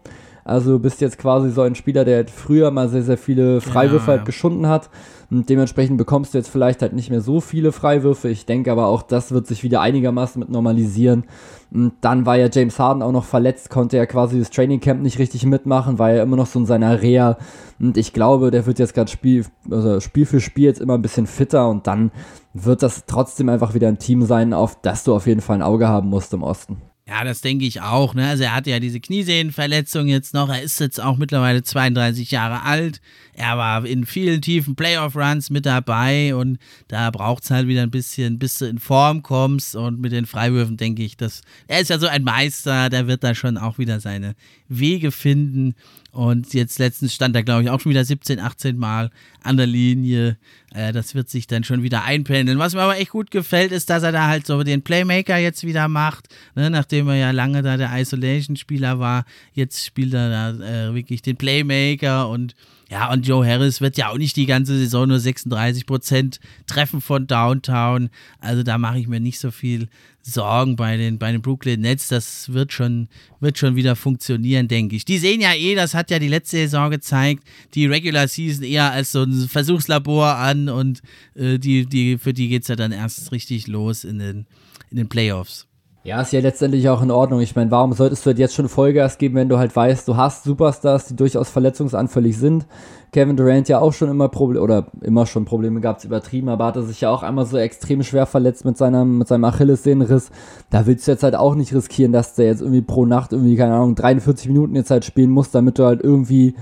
Also du bist jetzt quasi so ein Spieler, der halt früher mal sehr, sehr viele Freiwürfe ja, halt geschunden hat. Und dementsprechend bekommst du jetzt vielleicht halt nicht mehr so viele Freiwürfe. Ich denke aber auch, das wird sich wieder einigermaßen mit normalisieren. Und dann war ja James Harden auch noch verletzt, konnte ja quasi das Training Camp nicht richtig mitmachen, war ja immer noch so in seiner Reha. Und ich glaube, der wird jetzt gerade Spiel, also Spiel für Spiel jetzt immer ein bisschen fitter und dann wird das trotzdem einfach wieder ein Team sein, auf das du auf jeden Fall ein Auge haben musst im Osten. Ja, das denke ich auch. Ne? Also er hatte ja diese Kniesehnenverletzung jetzt noch. Er ist jetzt auch mittlerweile 32 Jahre alt. Er war in vielen tiefen Playoff-Runs mit dabei und da braucht es halt wieder ein bisschen, bis du in Form kommst. Und mit den Freiwürfen denke ich, dass er ist ja so ein Meister, der wird da schon auch wieder seine Wege finden. Und jetzt letztens stand er, glaube ich, auch schon wieder 17, 18 Mal an der Linie. Äh, das wird sich dann schon wieder einpendeln. Was mir aber echt gut gefällt, ist, dass er da halt so den Playmaker jetzt wieder macht. Ne? Nachdem er ja lange da der Isolation-Spieler war, jetzt spielt er da äh, wirklich den Playmaker und ja, und Joe Harris wird ja auch nicht die ganze Saison nur 36 Prozent treffen von Downtown. Also da mache ich mir nicht so viel Sorgen bei den, bei den Brooklyn Nets. Das wird schon, wird schon wieder funktionieren, denke ich. Die sehen ja eh, das hat ja die letzte Saison gezeigt, die Regular Season eher als so ein Versuchslabor an und äh, die, die, für die geht es ja dann erst richtig los in den, in den Playoffs. Ja, ist ja letztendlich auch in Ordnung. Ich meine, warum solltest du halt jetzt schon Vollgas geben, wenn du halt weißt, du hast Superstars, die durchaus verletzungsanfällig sind. Kevin Durant ja auch schon immer Probleme, oder immer schon Probleme gehabt, übertrieben, aber hatte sich ja auch einmal so extrem schwer verletzt mit seinem, mit seinem Achillessehnenriss. Da willst du jetzt halt auch nicht riskieren, dass der jetzt irgendwie pro Nacht irgendwie, keine Ahnung, 43 Minuten jetzt halt spielen muss, damit du halt irgendwie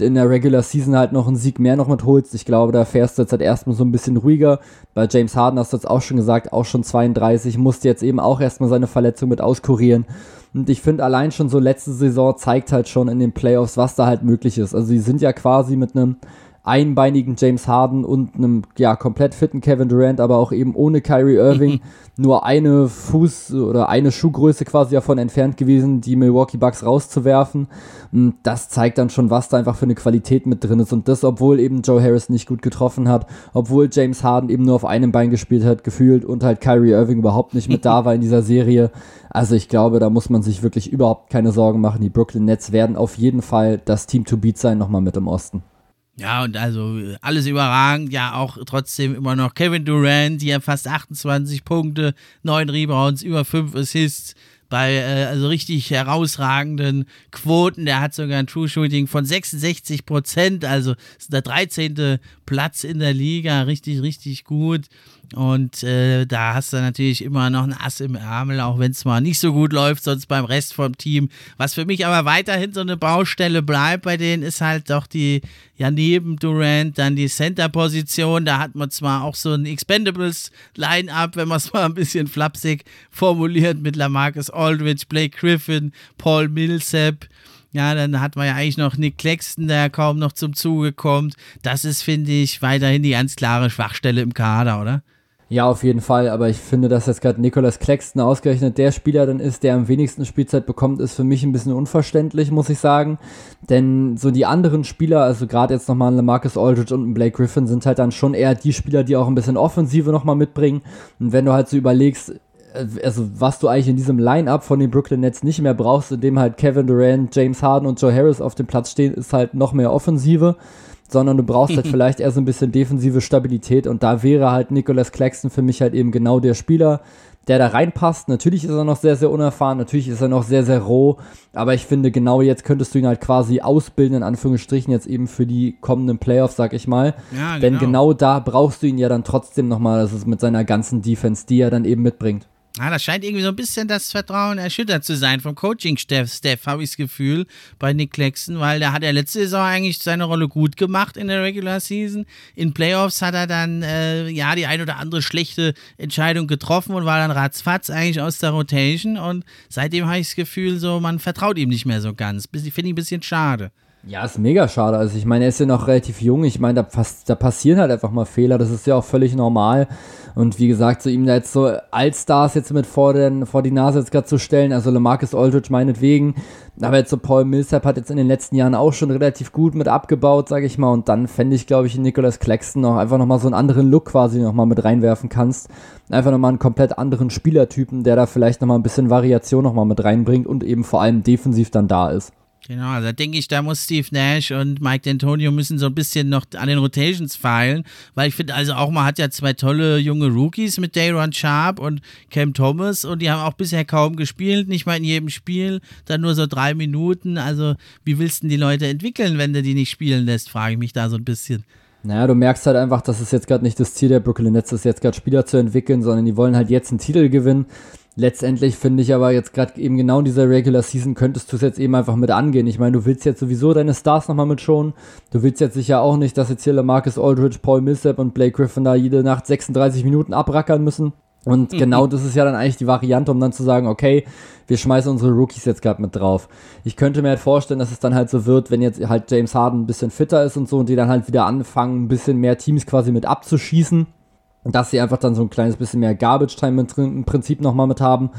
in der Regular Season halt noch einen Sieg mehr noch mit holst. Ich glaube, da fährst du jetzt halt erstmal so ein bisschen ruhiger. Bei James Harden hast du jetzt auch schon gesagt, auch schon 32, musste jetzt eben auch erstmal seine Verletzung mit auskurieren. Und ich finde allein schon so letzte Saison zeigt halt schon in den Playoffs, was da halt möglich ist. Also sie sind ja quasi mit einem einbeinigen James Harden und einem ja komplett fitten Kevin Durant, aber auch eben ohne Kyrie Irving nur eine Fuß- oder eine Schuhgröße quasi davon entfernt gewesen, die Milwaukee Bucks rauszuwerfen. Und das zeigt dann schon, was da einfach für eine Qualität mit drin ist. Und das, obwohl eben Joe Harris nicht gut getroffen hat, obwohl James Harden eben nur auf einem Bein gespielt hat, gefühlt und halt Kyrie Irving überhaupt nicht mit da war in dieser Serie. Also ich glaube, da muss man sich wirklich überhaupt keine Sorgen machen. Die Brooklyn Nets werden auf jeden Fall das Team to beat sein, nochmal mit im Osten. Ja, und also alles überragend, ja auch trotzdem immer noch Kevin Durant, hier fast 28 Punkte, 9 Rebounds, über 5 Assists, bei äh, also richtig herausragenden Quoten. Der hat sogar ein True Shooting von 66 Prozent, also ist der 13. Platz in der Liga, richtig, richtig gut. Und äh, da hast du natürlich immer noch ein Ass im Ärmel, auch wenn es mal nicht so gut läuft, sonst beim Rest vom Team. Was für mich aber weiterhin so eine Baustelle bleibt bei denen, ist halt doch die, ja, neben Durant dann die Center-Position. Da hat man zwar auch so ein Expendables-Line-Up, wenn man es mal ein bisschen flapsig formuliert, mit Lamarcus Aldridge, Blake Griffin, Paul Millsap. Ja, dann hat man ja eigentlich noch Nick Claxton, der kaum noch zum Zuge kommt. Das ist, finde ich, weiterhin die ganz klare Schwachstelle im Kader, oder? Ja, auf jeden Fall, aber ich finde, dass jetzt gerade Nicholas Claxton ausgerechnet der Spieler dann ist, der am wenigsten Spielzeit bekommt, ist für mich ein bisschen unverständlich, muss ich sagen. Denn so die anderen Spieler, also gerade jetzt nochmal ein Lamarcus Aldridge und ein Blake Griffin, sind halt dann schon eher die Spieler, die auch ein bisschen Offensive nochmal mitbringen. Und wenn du halt so überlegst, also was du eigentlich in diesem Line-Up von den Brooklyn Nets nicht mehr brauchst, indem halt Kevin Durant, James Harden und Joe Harris auf dem Platz stehen, ist halt noch mehr Offensive, sondern du brauchst halt vielleicht eher so ein bisschen defensive Stabilität und da wäre halt Nicholas Claxton für mich halt eben genau der Spieler, der da reinpasst. Natürlich ist er noch sehr, sehr unerfahren, natürlich ist er noch sehr, sehr roh, aber ich finde, genau jetzt könntest du ihn halt quasi ausbilden, in Anführungsstrichen, jetzt eben für die kommenden Playoffs, sag ich mal. Ja, genau. Denn genau da brauchst du ihn ja dann trotzdem nochmal, das ist mit seiner ganzen Defense, die er dann eben mitbringt. Ah, das scheint irgendwie so ein bisschen das Vertrauen erschüttert zu sein vom Coaching-Staff, habe ich das Gefühl, bei Nick Claxton, weil der hat ja letzte Saison eigentlich seine Rolle gut gemacht in der Regular Season. In Playoffs hat er dann, äh, ja, die ein oder andere schlechte Entscheidung getroffen und war dann ratzfatz eigentlich aus der Rotation und seitdem habe ich das Gefühl, so, man vertraut ihm nicht mehr so ganz. Finde ich ein bisschen schade. Ja, ist mega schade. Also ich meine, er ist ja noch relativ jung. Ich meine, da, da passieren halt einfach mal Fehler. Das ist ja auch völlig normal. Und wie gesagt, so ihm da jetzt so Allstars jetzt mit vor, den, vor die Nase jetzt gerade zu stellen, also LeMarcus Aldridge meinetwegen, aber jetzt so Paul Millsap hat jetzt in den letzten Jahren auch schon relativ gut mit abgebaut, sage ich mal. Und dann fände ich, glaube ich, Nicholas Claxton auch einfach nochmal so einen anderen Look quasi nochmal mit reinwerfen kannst. Einfach nochmal einen komplett anderen Spielertypen, der da vielleicht nochmal ein bisschen Variation nochmal mit reinbringt und eben vor allem defensiv dann da ist. Genau, also da denke ich, da muss Steve Nash und Mike D'Antonio müssen so ein bisschen noch an den Rotations feilen, weil ich finde, also auch man hat ja zwei tolle junge Rookies mit Dayron Sharp und Cam Thomas und die haben auch bisher kaum gespielt, nicht mal in jedem Spiel, dann nur so drei Minuten. Also wie willst du die Leute entwickeln, wenn du die nicht spielen lässt, frage ich mich da so ein bisschen. Naja, du merkst halt einfach, dass es jetzt gerade nicht das Ziel der Brooklyn Nets ist, jetzt gerade Spieler zu entwickeln, sondern die wollen halt jetzt einen Titel gewinnen. Letztendlich finde ich aber jetzt gerade eben genau in dieser Regular Season könntest du es jetzt eben einfach mit angehen. Ich meine, du willst jetzt sowieso deine Stars nochmal mit schonen. Du willst jetzt sicher auch nicht, dass jetzt hier Marcus Aldridge, Paul Millsap und Blake Griffin da jede Nacht 36 Minuten abrackern müssen. Und mhm. genau das ist ja dann eigentlich die Variante, um dann zu sagen, okay, wir schmeißen unsere Rookies jetzt gerade mit drauf. Ich könnte mir halt vorstellen, dass es dann halt so wird, wenn jetzt halt James Harden ein bisschen fitter ist und so und die dann halt wieder anfangen, ein bisschen mehr Teams quasi mit abzuschießen dass sie einfach dann so ein kleines bisschen mehr Garbage-Time im Prinzip nochmal mit haben,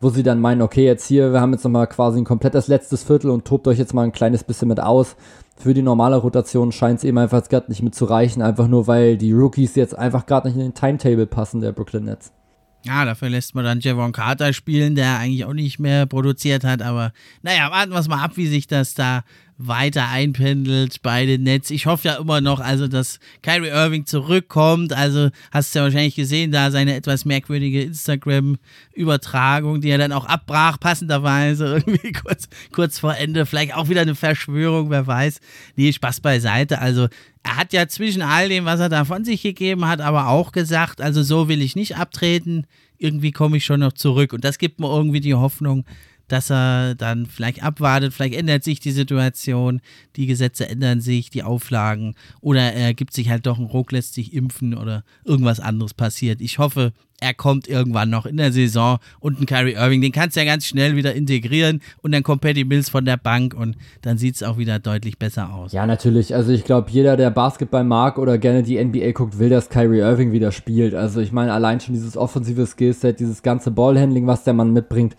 wo sie dann meinen, okay, jetzt hier, wir haben jetzt nochmal quasi ein komplettes letztes Viertel und tobt euch jetzt mal ein kleines bisschen mit aus. Für die normale Rotation scheint es eben einfach gerade nicht mit zu reichen, einfach nur weil die Rookies jetzt einfach gerade nicht in den Timetable passen der Brooklyn Nets. Ja, dafür lässt man dann Javon Carter spielen, der eigentlich auch nicht mehr produziert hat. Aber naja, warten wir es mal ab, wie sich das da weiter einpendelt bei den Nets. Ich hoffe ja immer noch, also dass Kyrie Irving zurückkommt. Also hast du ja wahrscheinlich gesehen, da seine etwas merkwürdige Instagram-Übertragung, die er dann auch abbrach, passenderweise irgendwie kurz, kurz vor Ende. Vielleicht auch wieder eine Verschwörung, wer weiß. Nee, Spaß beiseite. Also er hat ja zwischen all dem, was er da von sich gegeben hat, aber auch gesagt, also so will ich nicht abtreten. Irgendwie komme ich schon noch zurück. Und das gibt mir irgendwie die Hoffnung, dass er dann vielleicht abwartet, vielleicht ändert sich die Situation, die Gesetze ändern sich, die Auflagen oder er gibt sich halt doch einen Ruck, lässt sich impfen oder irgendwas anderes passiert. Ich hoffe, er kommt irgendwann noch in der Saison und ein Kyrie Irving, den kannst du ja ganz schnell wieder integrieren und dann kommt Patty Mills von der Bank und dann sieht es auch wieder deutlich besser aus. Ja, natürlich. Also ich glaube, jeder, der Basketball mag oder gerne die NBA guckt, will, dass Kyrie Irving wieder spielt. Also ich meine, allein schon dieses offensive Skillset, dieses ganze Ballhandling, was der Mann mitbringt,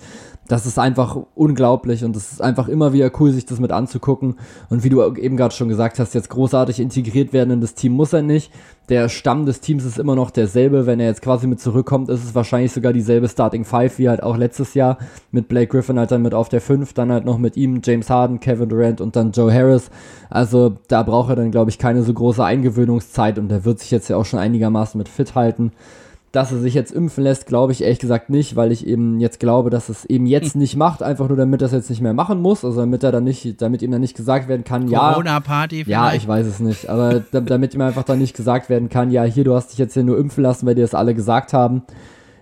das ist einfach unglaublich und es ist einfach immer wieder cool, sich das mit anzugucken. Und wie du eben gerade schon gesagt hast, jetzt großartig integriert werden in das Team muss er nicht. Der Stamm des Teams ist immer noch derselbe. Wenn er jetzt quasi mit zurückkommt, ist es wahrscheinlich sogar dieselbe Starting Five wie halt auch letztes Jahr. Mit Blake Griffin halt dann mit auf der 5, dann halt noch mit ihm James Harden, Kevin Durant und dann Joe Harris. Also da braucht er dann, glaube ich, keine so große Eingewöhnungszeit und der wird sich jetzt ja auch schon einigermaßen mit fit halten. Dass er sich jetzt impfen lässt, glaube ich ehrlich gesagt nicht, weil ich eben jetzt glaube, dass es eben jetzt nicht macht, einfach nur damit er es jetzt nicht mehr machen muss, also damit er dann nicht, damit ihm dann nicht gesagt werden kann, ja. Corona-Party Ja, ich weiß es nicht, aber damit ihm einfach dann nicht gesagt werden kann, ja, hier, du hast dich jetzt hier nur impfen lassen, weil dir das alle gesagt haben.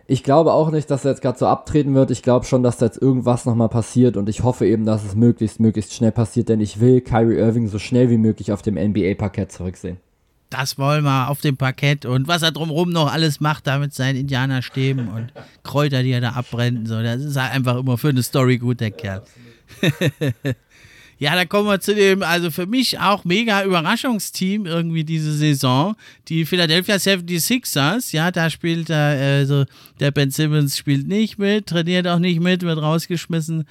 Ich glaube auch nicht, dass er jetzt gerade so abtreten wird. Ich glaube schon, dass da jetzt irgendwas nochmal passiert und ich hoffe eben, dass es möglichst, möglichst schnell passiert, denn ich will Kyrie Irving so schnell wie möglich auf dem NBA-Parkett zurücksehen das wollen wir auf dem Parkett und was er drumherum noch alles macht, da mit seinen Indianerstäben und Kräuter, die er da abbrennt. So, das ist halt einfach immer für eine Story gut, der Kerl. ja, dann kommen wir zu dem, also für mich auch mega Überraschungsteam irgendwie diese Saison. Die Philadelphia 76ers, ja, da spielt er, also der Ben Simmons spielt nicht mit, trainiert auch nicht mit, wird rausgeschmissen.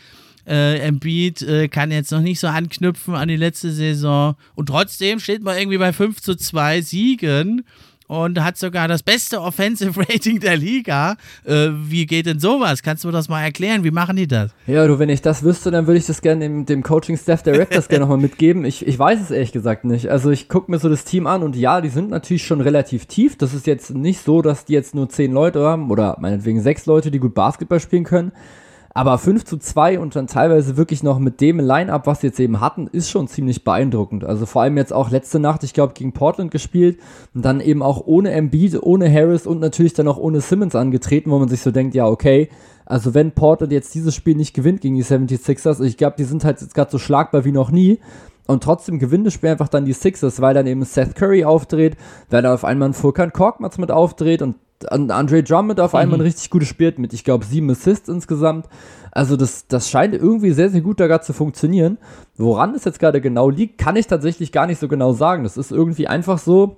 Äh, Embiid äh, kann jetzt noch nicht so anknüpfen an die letzte Saison. Und trotzdem steht man irgendwie bei 5 zu 2 Siegen. und hat sogar das beste Offensive Rating der Liga. Äh, wie geht denn sowas? Kannst du das mal erklären? Wie machen die das? Ja, du, wenn ich das wüsste, dann würde ich das gerne dem, dem Coaching-Staff Directors gerne nochmal mitgeben. Ich, ich weiß es ehrlich gesagt nicht. Also ich gucke mir so das Team an und ja, die sind natürlich schon relativ tief. Das ist jetzt nicht so, dass die jetzt nur zehn Leute haben oder meinetwegen sechs Leute, die gut Basketball spielen können. Aber 5 zu 2 und dann teilweise wirklich noch mit dem Line-Up, was sie jetzt eben hatten, ist schon ziemlich beeindruckend. Also vor allem jetzt auch letzte Nacht, ich glaube, gegen Portland gespielt und dann eben auch ohne Embiid, ohne Harris und natürlich dann auch ohne Simmons angetreten, wo man sich so denkt, ja, okay, also wenn Portland jetzt dieses Spiel nicht gewinnt gegen die 76ers, ich glaube, die sind halt jetzt gerade so schlagbar wie noch nie. Und trotzdem gewinnt das Spiel einfach dann die Sixers, weil dann eben Seth Curry aufdreht, weil da auf einmal ein Furkan Korkmaz mit aufdreht und Andre Drummond auf einmal mhm. ein richtig gutes Spiel mit, ich glaube, sieben Assists insgesamt. Also das, das scheint irgendwie sehr, sehr gut da gerade zu funktionieren. Woran es jetzt gerade genau liegt, kann ich tatsächlich gar nicht so genau sagen. Das ist irgendwie einfach so,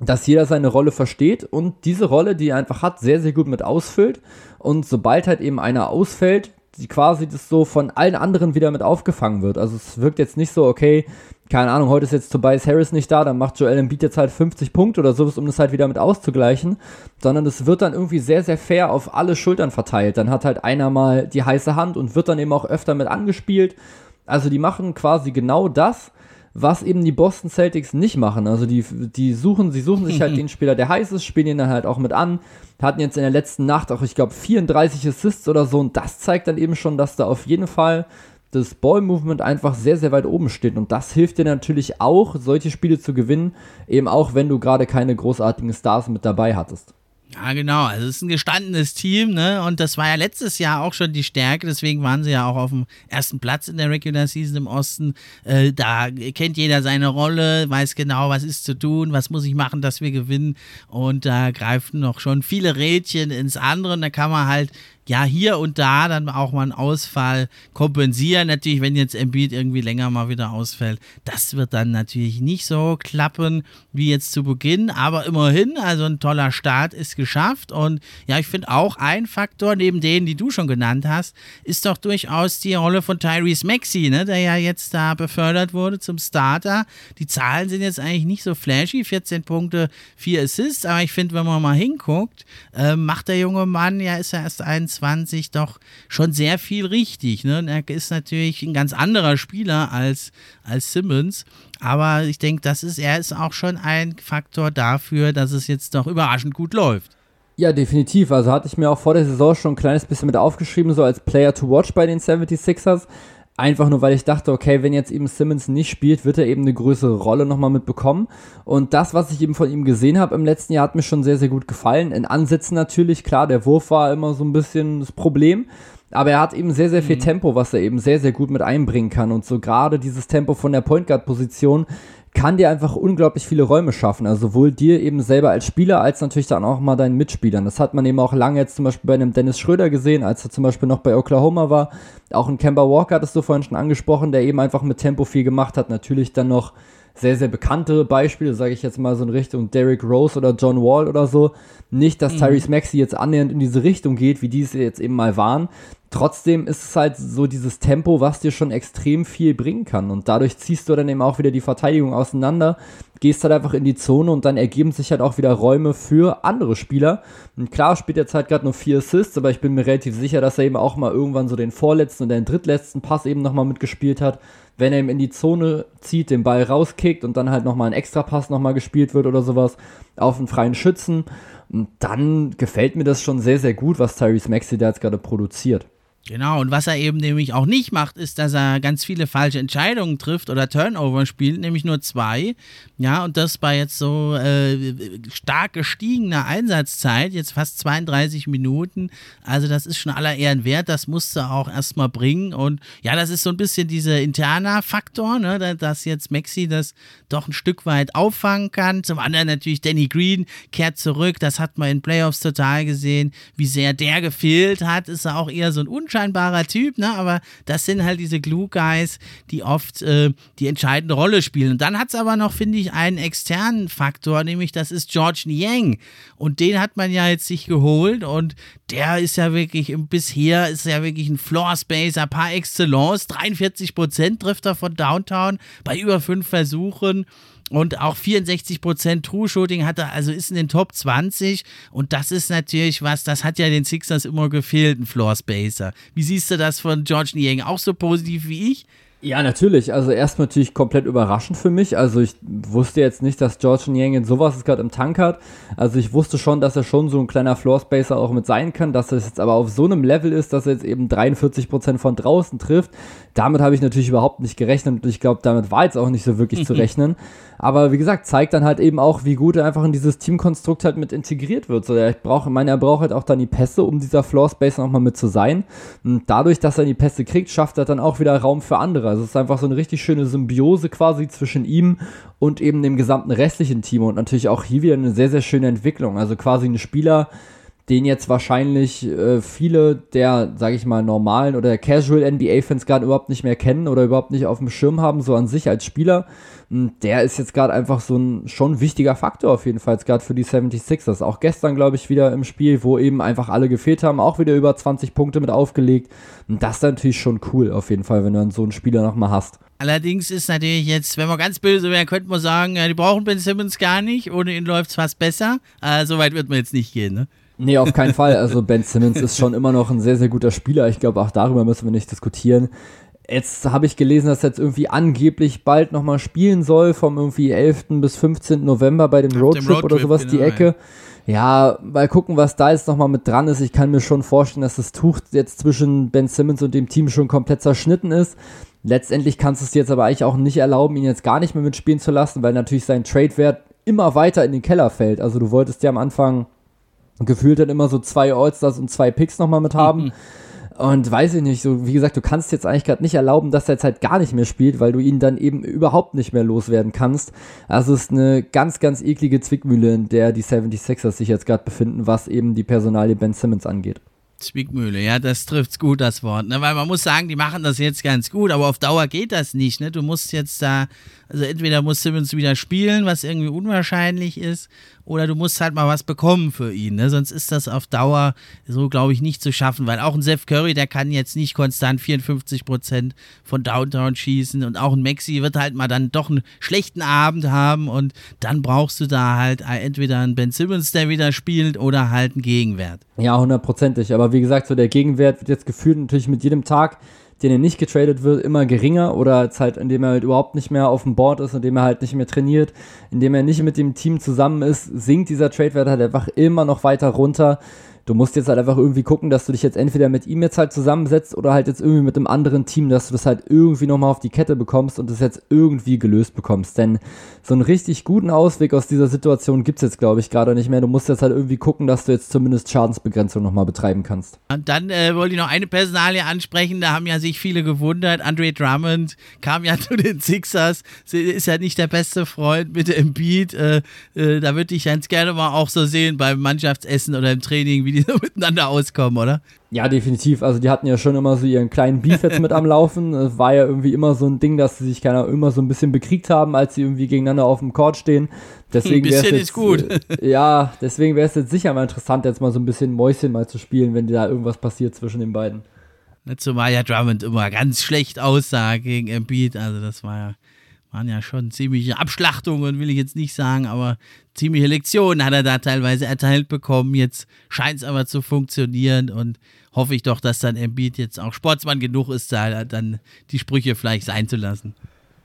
dass jeder seine Rolle versteht und diese Rolle, die er einfach hat, sehr, sehr gut mit ausfüllt. Und sobald halt eben einer ausfällt, die quasi das so von allen anderen wieder mit aufgefangen wird. Also es wirkt jetzt nicht so, okay, keine Ahnung, heute ist jetzt Tobias Harris nicht da, dann macht Joel Embiid jetzt halt 50 Punkte oder sowas, um das halt wieder mit auszugleichen, sondern es wird dann irgendwie sehr, sehr fair auf alle Schultern verteilt. Dann hat halt einer mal die heiße Hand und wird dann eben auch öfter mit angespielt. Also die machen quasi genau das, was eben die Boston Celtics nicht machen. Also die, die suchen, sie suchen sich halt den Spieler, der heiß ist, spielen ihn dann halt auch mit an. Hatten jetzt in der letzten Nacht auch, ich glaube, 34 Assists oder so und das zeigt dann eben schon, dass da auf jeden Fall das Ball-Movement einfach sehr, sehr weit oben steht. Und das hilft dir natürlich auch, solche Spiele zu gewinnen, eben auch wenn du gerade keine großartigen Stars mit dabei hattest. Ja, genau. Also es ist ein gestandenes Team, ne? Und das war ja letztes Jahr auch schon die Stärke, deswegen waren sie ja auch auf dem ersten Platz in der Regular Season im Osten. Äh, da kennt jeder seine Rolle, weiß genau, was ist zu tun, was muss ich machen, dass wir gewinnen. Und da greifen noch schon viele Rädchen ins andere. Und da kann man halt ja, hier und da dann auch mal einen Ausfall kompensieren. Natürlich, wenn jetzt Embiid irgendwie länger mal wieder ausfällt, das wird dann natürlich nicht so klappen wie jetzt zu Beginn, aber immerhin, also ein toller Start ist geschafft und ja, ich finde auch ein Faktor neben denen, die du schon genannt hast, ist doch durchaus die Rolle von Tyrese Maxey, ne, der ja jetzt da befördert wurde zum Starter. Die Zahlen sind jetzt eigentlich nicht so flashy, 14 Punkte, 4 Assists, aber ich finde, wenn man mal hinguckt, äh, macht der junge Mann, ja, ist er erst 21 21 doch schon sehr viel richtig. Ne? Er ist natürlich ein ganz anderer Spieler als, als Simmons. Aber ich denke, das ist, er ist auch schon ein Faktor dafür, dass es jetzt doch überraschend gut läuft. Ja, definitiv. Also hatte ich mir auch vor der Saison schon ein kleines bisschen mit aufgeschrieben, so als Player to watch bei den 76ers. Einfach nur, weil ich dachte, okay, wenn jetzt eben Simmons nicht spielt, wird er eben eine größere Rolle nochmal mitbekommen. Und das, was ich eben von ihm gesehen habe im letzten Jahr, hat mir schon sehr, sehr gut gefallen. In Ansätzen natürlich, klar, der Wurf war immer so ein bisschen das Problem. Aber er hat eben sehr, sehr viel mhm. Tempo, was er eben sehr, sehr gut mit einbringen kann. Und so gerade dieses Tempo von der Point Guard Position kann dir einfach unglaublich viele Räume schaffen. Also sowohl dir eben selber als Spieler, als natürlich dann auch mal deinen Mitspielern. Das hat man eben auch lange jetzt zum Beispiel bei einem Dennis Schröder gesehen, als er zum Beispiel noch bei Oklahoma war. Auch ein Kemba Walker hattest du vorhin schon angesprochen, der eben einfach mit Tempo viel gemacht hat. Natürlich dann noch sehr, sehr bekannte Beispiele, sage ich jetzt mal so in Richtung Derrick Rose oder John Wall oder so. Nicht, dass mhm. Tyrese Maxey jetzt annähernd in diese Richtung geht, wie die es jetzt eben mal waren. Trotzdem ist es halt so dieses Tempo, was dir schon extrem viel bringen kann. Und dadurch ziehst du dann eben auch wieder die Verteidigung auseinander, gehst halt einfach in die Zone und dann ergeben sich halt auch wieder Räume für andere Spieler. Und klar spielt jetzt halt gerade nur vier Assists, aber ich bin mir relativ sicher, dass er eben auch mal irgendwann so den vorletzten und den drittletzten Pass eben nochmal mitgespielt hat. Wenn er eben in die Zone zieht, den Ball rauskickt und dann halt nochmal ein Extrapass nochmal gespielt wird oder sowas auf einen freien Schützen. Dann gefällt mir das schon sehr, sehr gut, was Tyrese Maxey da jetzt gerade produziert. Genau, und was er eben nämlich auch nicht macht, ist, dass er ganz viele falsche Entscheidungen trifft oder Turnover spielt, nämlich nur zwei. Ja, und das bei jetzt so äh, stark gestiegener Einsatzzeit, jetzt fast 32 Minuten. Also, das ist schon aller Ehren wert, das musste auch erstmal bringen. Und ja, das ist so ein bisschen dieser interner Faktor, ne, dass jetzt Maxi das doch ein Stück weit auffangen kann. Zum anderen natürlich Danny Green kehrt zurück, das hat man in Playoffs total gesehen, wie sehr der gefehlt hat, ist er auch eher so ein unscheinbarer Typ, ne? aber das sind halt diese Glue Guys, die oft äh, die entscheidende Rolle spielen. Und dann hat es aber noch, finde ich, einen externen Faktor, nämlich das ist George Niang. Und den hat man ja jetzt sich geholt und der ist ja wirklich, bisher ist ja wirklich ein Floor Spacer par excellence. 43 Prozent trifft er von Downtown bei über fünf Versuchen. Und auch 64% True Shooting hat er, also ist in den Top 20 und das ist natürlich was, das hat ja den Sixers immer gefehlt, ein Floor Spacer. Wie siehst du das von George Niang? Auch so positiv wie ich? Ja, natürlich. Also erst natürlich komplett überraschend für mich. Also ich wusste jetzt nicht, dass George Yang sowas gerade im Tank hat. Also ich wusste schon, dass er schon so ein kleiner Floorspacer auch mit sein kann, dass er jetzt aber auf so einem Level ist, dass er jetzt eben 43% von draußen trifft. Damit habe ich natürlich überhaupt nicht gerechnet und ich glaube, damit war jetzt auch nicht so wirklich zu rechnen. Aber wie gesagt, zeigt dann halt eben auch, wie gut er einfach in dieses Teamkonstrukt halt mit integriert wird. So, er braucht, ich meine, er braucht halt auch dann die Pässe, um dieser Floor Space nochmal mit zu sein. Und dadurch, dass er die Pässe kriegt, schafft er dann auch wieder Raum für andere. Also es ist einfach so eine richtig schöne Symbiose quasi zwischen ihm und eben dem gesamten restlichen Team. Und natürlich auch hier wieder eine sehr, sehr schöne Entwicklung. Also quasi ein Spieler, den jetzt wahrscheinlich äh, viele der, sage ich mal, normalen oder Casual NBA-Fans gerade überhaupt nicht mehr kennen oder überhaupt nicht auf dem Schirm haben, so an sich als Spieler. Der ist jetzt gerade einfach so ein schon wichtiger Faktor auf jeden Fall, gerade für die 76ers. Auch gestern, glaube ich, wieder im Spiel, wo eben einfach alle gefehlt haben, auch wieder über 20 Punkte mit aufgelegt. Und das ist natürlich schon cool, auf jeden Fall, wenn du dann so einen Spieler nochmal hast. Allerdings ist natürlich jetzt, wenn man ganz böse wäre, könnte man sagen, die brauchen Ben Simmons gar nicht, ohne ihn läuft es fast besser. Äh, so weit wird man jetzt nicht gehen, ne? Nee, auf keinen Fall. Also Ben Simmons ist schon immer noch ein sehr, sehr guter Spieler. Ich glaube, auch darüber müssen wir nicht diskutieren. Jetzt habe ich gelesen, dass er jetzt irgendwie angeblich bald nochmal spielen soll, vom irgendwie 11. bis 15. November bei dem Roadtrip, Roadtrip oder sowas, genau, die Ecke. Ja. ja, mal gucken, was da jetzt nochmal mit dran ist. Ich kann mir schon vorstellen, dass das Tuch jetzt zwischen Ben Simmons und dem Team schon komplett zerschnitten ist. Letztendlich kannst du es dir jetzt aber eigentlich auch nicht erlauben, ihn jetzt gar nicht mehr mitspielen zu lassen, weil natürlich sein Trade-Wert immer weiter in den Keller fällt. Also du wolltest ja am Anfang gefühlt dann immer so zwei Allstars und zwei Picks nochmal mit haben. Mhm. Und weiß ich nicht, so wie gesagt, du kannst jetzt eigentlich gerade nicht erlauben, dass er jetzt halt gar nicht mehr spielt, weil du ihn dann eben überhaupt nicht mehr loswerden kannst. Also es ist eine ganz, ganz eklige Zwickmühle, in der die 76ers sich jetzt gerade befinden, was eben die Personalie Ben Simmons angeht. Zwickmühle, ja, das trifft's gut, das Wort. Ne? Weil man muss sagen, die machen das jetzt ganz gut, aber auf Dauer geht das nicht. Ne? Du musst jetzt da, also entweder muss Simmons wieder spielen, was irgendwie unwahrscheinlich ist, oder du musst halt mal was bekommen für ihn. Ne? Sonst ist das auf Dauer so, glaube ich, nicht zu schaffen, weil auch ein Seth Curry, der kann jetzt nicht konstant 54 Prozent von Downtown schießen und auch ein Maxi wird halt mal dann doch einen schlechten Abend haben und dann brauchst du da halt entweder einen Ben Simmons, der wieder spielt oder halt einen Gegenwert. Ja, hundertprozentig. Aber wie gesagt, so der Gegenwert wird jetzt gefühlt natürlich mit jedem Tag den er nicht getradet wird, immer geringer oder halt, indem er halt überhaupt nicht mehr auf dem Board ist, indem er halt nicht mehr trainiert, indem er nicht mit dem Team zusammen ist, sinkt dieser Trade-Wert halt einfach immer noch weiter runter. Du musst jetzt halt einfach irgendwie gucken, dass du dich jetzt entweder mit ihm jetzt halt zusammensetzt oder halt jetzt irgendwie mit einem anderen Team, dass du das halt irgendwie nochmal auf die Kette bekommst und das jetzt irgendwie gelöst bekommst. Denn so einen richtig guten Ausweg aus dieser Situation gibt es jetzt, glaube ich, gerade nicht mehr. Du musst jetzt halt irgendwie gucken, dass du jetzt zumindest Schadensbegrenzung nochmal betreiben kannst. Und dann äh, wollte ich noch eine Personalie ansprechen, da haben ja sich viele gewundert. Andre Drummond kam ja zu den Sixers, ist ja nicht der beste Freund mit dem Beat. Äh, äh, da würde ich ganz gerne mal auch so sehen beim Mannschaftsessen oder im Training, wie die so miteinander auskommen, oder? Ja, definitiv. Also die hatten ja schon immer so ihren kleinen Beef jetzt mit am Laufen. Es war ja irgendwie immer so ein Ding, dass sie sich keine immer so ein bisschen bekriegt haben, als sie irgendwie gegeneinander auf dem Court stehen. Deswegen ein bisschen jetzt, ist gut. Äh, ja, deswegen wäre es jetzt sicher mal interessant, jetzt mal so ein bisschen Mäuschen mal zu spielen, wenn da irgendwas passiert zwischen den beiden. Zumal ja Drummond immer ganz schlecht aussah gegen Embiid. Also das war ja waren ja schon ziemliche Abschlachtungen, will ich jetzt nicht sagen, aber ziemliche Lektionen hat er da teilweise erteilt bekommen. Jetzt scheint es aber zu funktionieren und hoffe ich doch, dass dann Embiid jetzt auch Sportsmann genug ist, da dann die Sprüche vielleicht sein zu lassen.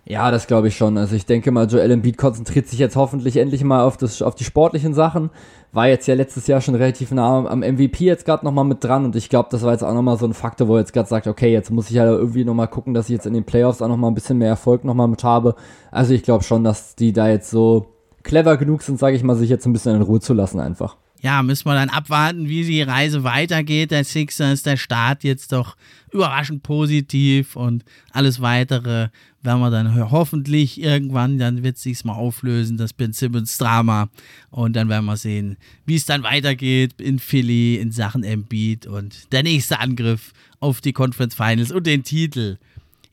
Ja, das glaube ich schon. Also ich denke mal, Joel Embiid konzentriert sich jetzt hoffentlich endlich mal auf, das, auf die sportlichen Sachen. War jetzt ja letztes Jahr schon relativ nah am MVP jetzt gerade nochmal mit dran und ich glaube, das war jetzt auch nochmal so ein Faktor, wo er jetzt gerade sagt, okay, jetzt muss ich halt irgendwie nochmal gucken, dass ich jetzt in den Playoffs auch nochmal ein bisschen mehr Erfolg nochmal mit habe. Also ich glaube schon, dass die da jetzt so clever genug sind, sage ich mal, sich jetzt ein bisschen in Ruhe zu lassen einfach ja, müssen wir dann abwarten, wie die Reise weitergeht. Der Sixer ist der Start jetzt doch überraschend positiv und alles weitere werden wir dann hoffentlich irgendwann, dann wird es sich mal auflösen, das Ben Simmons Drama. Und dann werden wir sehen, wie es dann weitergeht in Philly in Sachen Embiid und der nächste Angriff auf die Conference Finals und den Titel.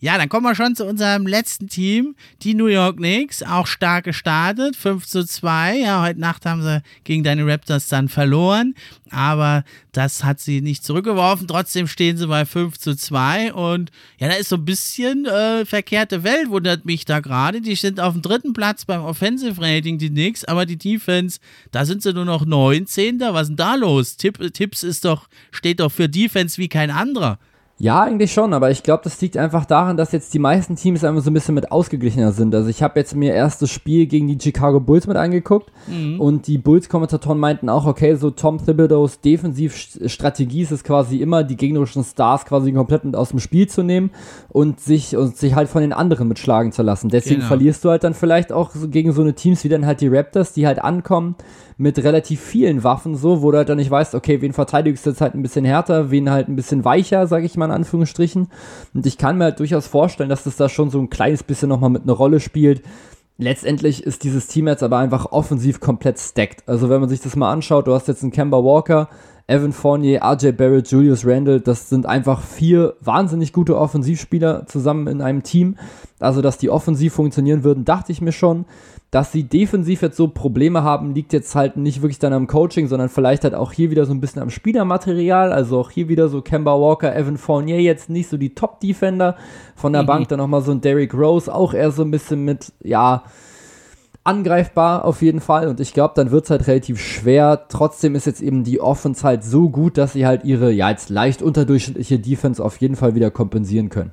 Ja, dann kommen wir schon zu unserem letzten Team, die New York Knicks, auch stark gestartet, 5 zu 2. Ja, heute Nacht haben sie gegen deine Raptors dann verloren, aber das hat sie nicht zurückgeworfen. Trotzdem stehen sie bei 5 zu 2 und ja, da ist so ein bisschen äh, verkehrte Welt, wundert mich da gerade. Die sind auf dem dritten Platz beim Offensive Rating, die Knicks, aber die Defense, da sind sie nur noch 19. Was ist denn da los? Tipp, Tipps ist doch, steht doch für Defense wie kein anderer. Ja, eigentlich schon, aber ich glaube, das liegt einfach daran, dass jetzt die meisten Teams einfach so ein bisschen mit ausgeglichener sind. Also ich habe jetzt mir erst das Spiel gegen die Chicago Bulls mit angeguckt mhm. und die Bulls-Kommentatoren meinten auch, okay, so Tom Thibodeaus Defensivstrategie ist es quasi immer, die gegnerischen Stars quasi komplett mit aus dem Spiel zu nehmen und sich, und sich halt von den anderen mitschlagen zu lassen. Deswegen genau. verlierst du halt dann vielleicht auch gegen so eine Teams wie dann halt die Raptors, die halt ankommen mit relativ vielen Waffen so, wo du halt dann nicht weißt, okay, wen verteidigst du jetzt halt ein bisschen härter, wen halt ein bisschen weicher, sage ich mal in Anführungsstrichen. Und ich kann mir halt durchaus vorstellen, dass das da schon so ein kleines bisschen nochmal mit einer Rolle spielt. Letztendlich ist dieses Team jetzt aber einfach offensiv komplett stacked. Also wenn man sich das mal anschaut, du hast jetzt einen Kemba Walker, Evan Fournier, RJ Barrett, Julius Randle, das sind einfach vier wahnsinnig gute Offensivspieler zusammen in einem Team. Also, dass die offensiv funktionieren würden, dachte ich mir schon. Dass sie defensiv jetzt so Probleme haben, liegt jetzt halt nicht wirklich dann am Coaching, sondern vielleicht halt auch hier wieder so ein bisschen am Spielermaterial. Also auch hier wieder so Kemba Walker, Evan Fournier jetzt nicht so die Top-Defender. Von der mhm. Bank dann nochmal so ein Derrick Rose, auch eher so ein bisschen mit, ja, angreifbar auf jeden Fall. Und ich glaube, dann wird es halt relativ schwer. Trotzdem ist jetzt eben die Offense halt so gut, dass sie halt ihre, ja, jetzt leicht unterdurchschnittliche Defense auf jeden Fall wieder kompensieren können.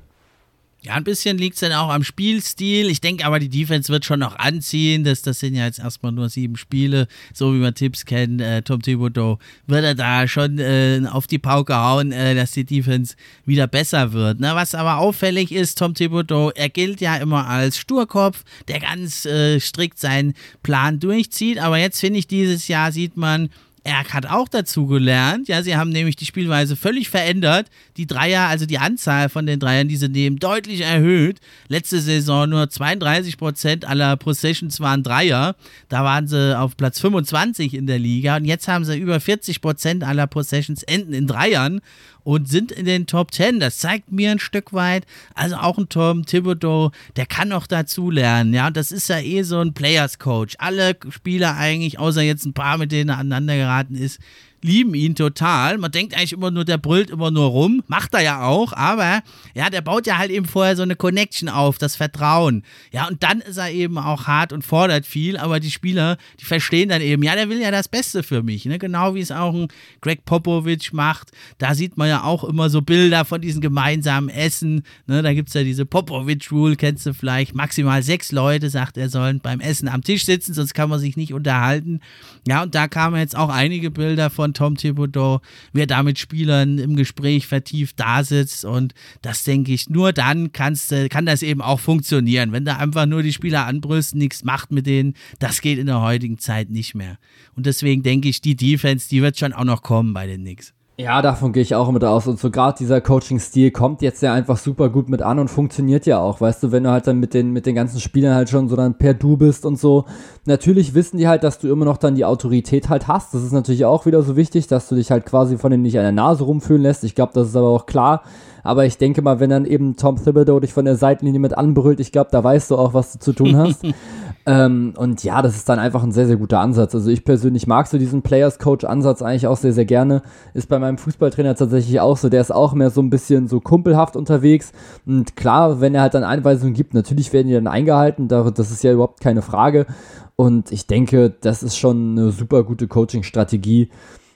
Ja, ein bisschen liegt es dann auch am Spielstil. Ich denke aber, die Defense wird schon noch anziehen. Das, das sind ja jetzt erstmal nur sieben Spiele, so wie man Tipps kennt. Äh, Tom Thibodeau wird er da schon äh, auf die Pauke hauen, äh, dass die Defense wieder besser wird. Ne? Was aber auffällig ist, Tom Thibodeau, er gilt ja immer als Sturkopf, der ganz äh, strikt seinen Plan durchzieht. Aber jetzt finde ich, dieses Jahr sieht man, er hat auch dazu gelernt. Ja, sie haben nämlich die Spielweise völlig verändert. Die Dreier, also die Anzahl von den Dreiern, die sie nehmen, deutlich erhöht. Letzte Saison nur 32 Prozent aller Possessions waren Dreier. Da waren sie auf Platz 25 in der Liga. Und jetzt haben sie über 40 Prozent aller Possessions enden in Dreiern und sind in den Top 10. Das zeigt mir ein Stück weit. Also auch ein Tom Thibodeau, der kann noch dazu lernen. Ja, das ist ja eh so ein Players Coach. Alle Spieler eigentlich, außer jetzt ein paar, mit denen er aneinander geraten ist, lieben ihn total. Man denkt eigentlich immer nur, der brüllt immer nur rum. Macht er ja auch, aber ja, der baut ja halt eben vorher so eine Connection auf, das Vertrauen. Ja, und dann ist er eben auch hart und fordert viel, aber die Spieler, die verstehen dann eben, ja, der will ja das Beste für mich. Ne? Genau wie es auch ein Greg Popovich macht. Da sieht man ja auch immer so Bilder von diesen gemeinsamen Essen. Ne? Da gibt es ja diese Popovich-Rule, kennst du vielleicht. Maximal sechs Leute, sagt er, sollen beim Essen am Tisch sitzen, sonst kann man sich nicht unterhalten. Ja, und da kamen jetzt auch einige Bilder von Tom Thibodeau, wer da mit Spielern im Gespräch vertieft da sitzt. Und das denke ich, nur dann kannst, kann das eben auch funktionieren. Wenn da einfach nur die Spieler anbrüsten, nichts macht mit denen, das geht in der heutigen Zeit nicht mehr. Und deswegen denke ich, die Defense, die wird schon auch noch kommen bei den Knicks. Ja, davon gehe ich auch mit aus. Und so gerade dieser Coaching-Stil kommt jetzt ja einfach super gut mit an und funktioniert ja auch. Weißt du, wenn du halt dann mit den, mit den ganzen Spielern halt schon so dann per Du bist und so. Natürlich wissen die halt, dass du immer noch dann die Autorität halt hast. Das ist natürlich auch wieder so wichtig, dass du dich halt quasi von denen nicht an der Nase rumfühlen lässt. Ich glaube, das ist aber auch klar. Aber ich denke mal, wenn dann eben Tom Thibodeau dich von der Seitenlinie mit anbrüllt, ich glaube, da weißt du auch, was du zu tun hast. Ähm, und ja, das ist dann einfach ein sehr, sehr guter Ansatz. Also ich persönlich mag so diesen Players-Coach-Ansatz eigentlich auch sehr, sehr gerne. Ist bei meinem Fußballtrainer tatsächlich auch so. Der ist auch mehr so ein bisschen so kumpelhaft unterwegs. Und klar, wenn er halt dann Einweisungen gibt, natürlich werden die dann eingehalten. Das ist ja überhaupt keine Frage. Und ich denke, das ist schon eine super gute Coaching-Strategie.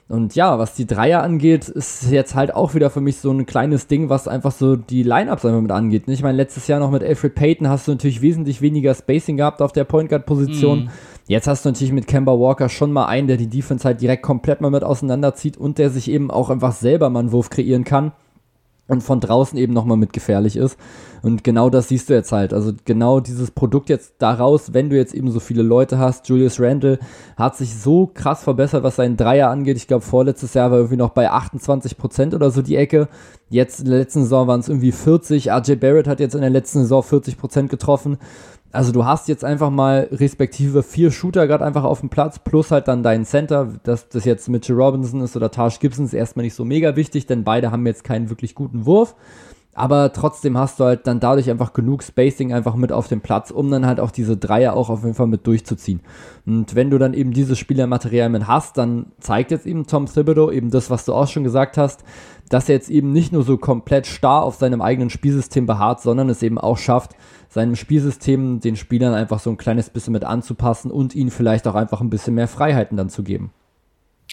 Und ja, was die Dreier angeht, ist jetzt halt auch wieder für mich so ein kleines Ding, was einfach so die Lineups einfach mit angeht. Ich meine, letztes Jahr noch mit Alfred Payton hast du natürlich wesentlich weniger Spacing gehabt auf der Point Guard Position. Mm. Jetzt hast du natürlich mit Kemba Walker schon mal einen, der die Defense halt direkt komplett mal mit auseinanderzieht und der sich eben auch einfach selber mal einen Wurf kreieren kann und von draußen eben nochmal mit gefährlich ist. Und genau das siehst du jetzt halt. Also genau dieses Produkt jetzt daraus, wenn du jetzt eben so viele Leute hast. Julius Randle hat sich so krass verbessert, was seinen Dreier angeht. Ich glaube, vorletztes Jahr war irgendwie noch bei 28 Prozent oder so die Ecke. Jetzt in der letzten Saison waren es irgendwie 40. RJ Barrett hat jetzt in der letzten Saison 40 Prozent getroffen. Also du hast jetzt einfach mal respektive vier Shooter gerade einfach auf dem Platz, plus halt dann deinen Center, dass das jetzt Mitchell Robinson ist oder Taj Gibson ist erstmal nicht so mega wichtig, denn beide haben jetzt keinen wirklich guten Wurf. aber trotzdem hast du halt dann dadurch einfach genug Spacing einfach mit auf dem Platz, um dann halt auch diese Dreier auch auf jeden Fall mit durchzuziehen. Und wenn du dann eben dieses Spielermaterial mit hast, dann zeigt jetzt eben Tom Thibodeau eben das, was du auch schon gesagt hast, dass er jetzt eben nicht nur so komplett starr auf seinem eigenen Spielsystem beharrt, sondern es eben auch schafft, seinem Spielsystem den Spielern einfach so ein kleines bisschen mit anzupassen und ihnen vielleicht auch einfach ein bisschen mehr Freiheiten dann zu geben.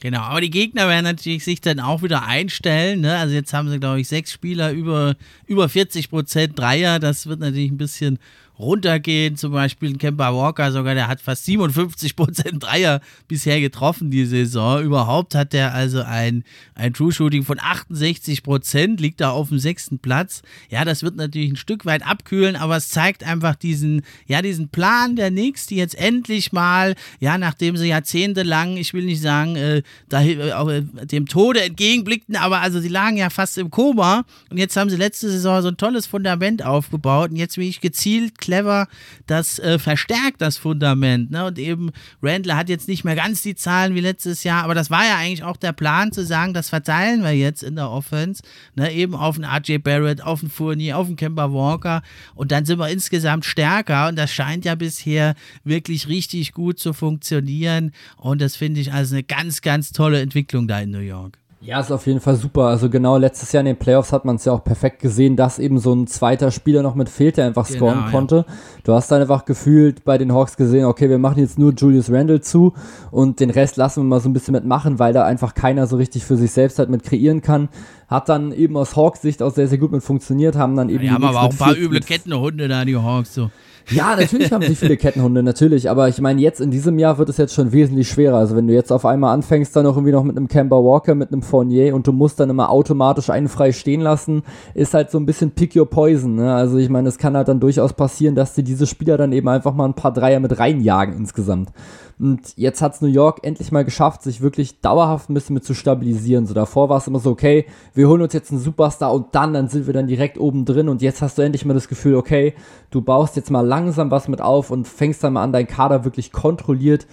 Genau, aber die Gegner werden natürlich sich dann auch wieder einstellen. Ne? Also jetzt haben sie, glaube ich, sechs Spieler über, über 40 Prozent Dreier. Das wird natürlich ein bisschen runtergehen. Zum Beispiel ein Kemba Walker sogar, der hat fast 57 Prozent Dreier bisher getroffen die Saison. Überhaupt hat er also ein, ein True Shooting von 68 Prozent, liegt da auf dem sechsten Platz. Ja, das wird natürlich ein Stück weit abkühlen, aber es zeigt einfach diesen, ja, diesen Plan der Knicks, die jetzt endlich mal, ja, nachdem sie jahrzehntelang, ich will nicht sagen, äh, da, äh, dem Tode entgegenblickten, aber also sie lagen ja fast im Koma und jetzt haben sie letzte Saison so ein tolles Fundament aufgebaut und jetzt wie ich gezielt clever das äh, verstärkt, das Fundament. Ne? Und eben Randall hat jetzt nicht mehr ganz die Zahlen wie letztes Jahr, aber das war ja eigentlich auch der Plan zu sagen, das verteilen wir jetzt in der Offense, ne? eben auf den RJ Barrett, auf den Fournier, auf den Kemba Walker und dann sind wir insgesamt stärker und das scheint ja bisher wirklich richtig gut zu funktionieren und das finde ich also eine ganz, ganz tolle Entwicklung da in New York. Ja, ist auf jeden Fall super. Also genau letztes Jahr in den Playoffs hat man es ja auch perfekt gesehen, dass eben so ein zweiter Spieler noch mit fehlt, der einfach scoren genau, konnte. Ja. Du hast dann einfach gefühlt bei den Hawks gesehen, okay, wir machen jetzt nur Julius Randle zu und den Rest lassen wir mal so ein bisschen mitmachen, weil da einfach keiner so richtig für sich selbst halt mit kreieren kann. Hat dann eben aus Hawks Sicht auch sehr, sehr gut mit funktioniert, haben dann eben. Ja, haben aber auch ein paar üble Kettenhunde da, die Hawks so. Ja, natürlich haben sie viele Kettenhunde, natürlich. Aber ich meine, jetzt in diesem Jahr wird es jetzt schon wesentlich schwerer. Also wenn du jetzt auf einmal anfängst, dann auch irgendwie noch mit einem Camber Walker, mit einem Fournier und du musst dann immer automatisch einen frei stehen lassen, ist halt so ein bisschen pick your poison. Ne? Also ich meine, es kann halt dann durchaus passieren, dass dir diese Spieler dann eben einfach mal ein paar Dreier mit reinjagen insgesamt. Und jetzt hat es New York endlich mal geschafft, sich wirklich dauerhaft ein bisschen mit zu stabilisieren. So davor war es immer so, okay, wir holen uns jetzt einen Superstar und dann, dann sind wir dann direkt oben drin. Und jetzt hast du endlich mal das Gefühl, okay, du baust jetzt mal langsam was mit auf und fängst dann mal an, deinen Kader wirklich kontrolliert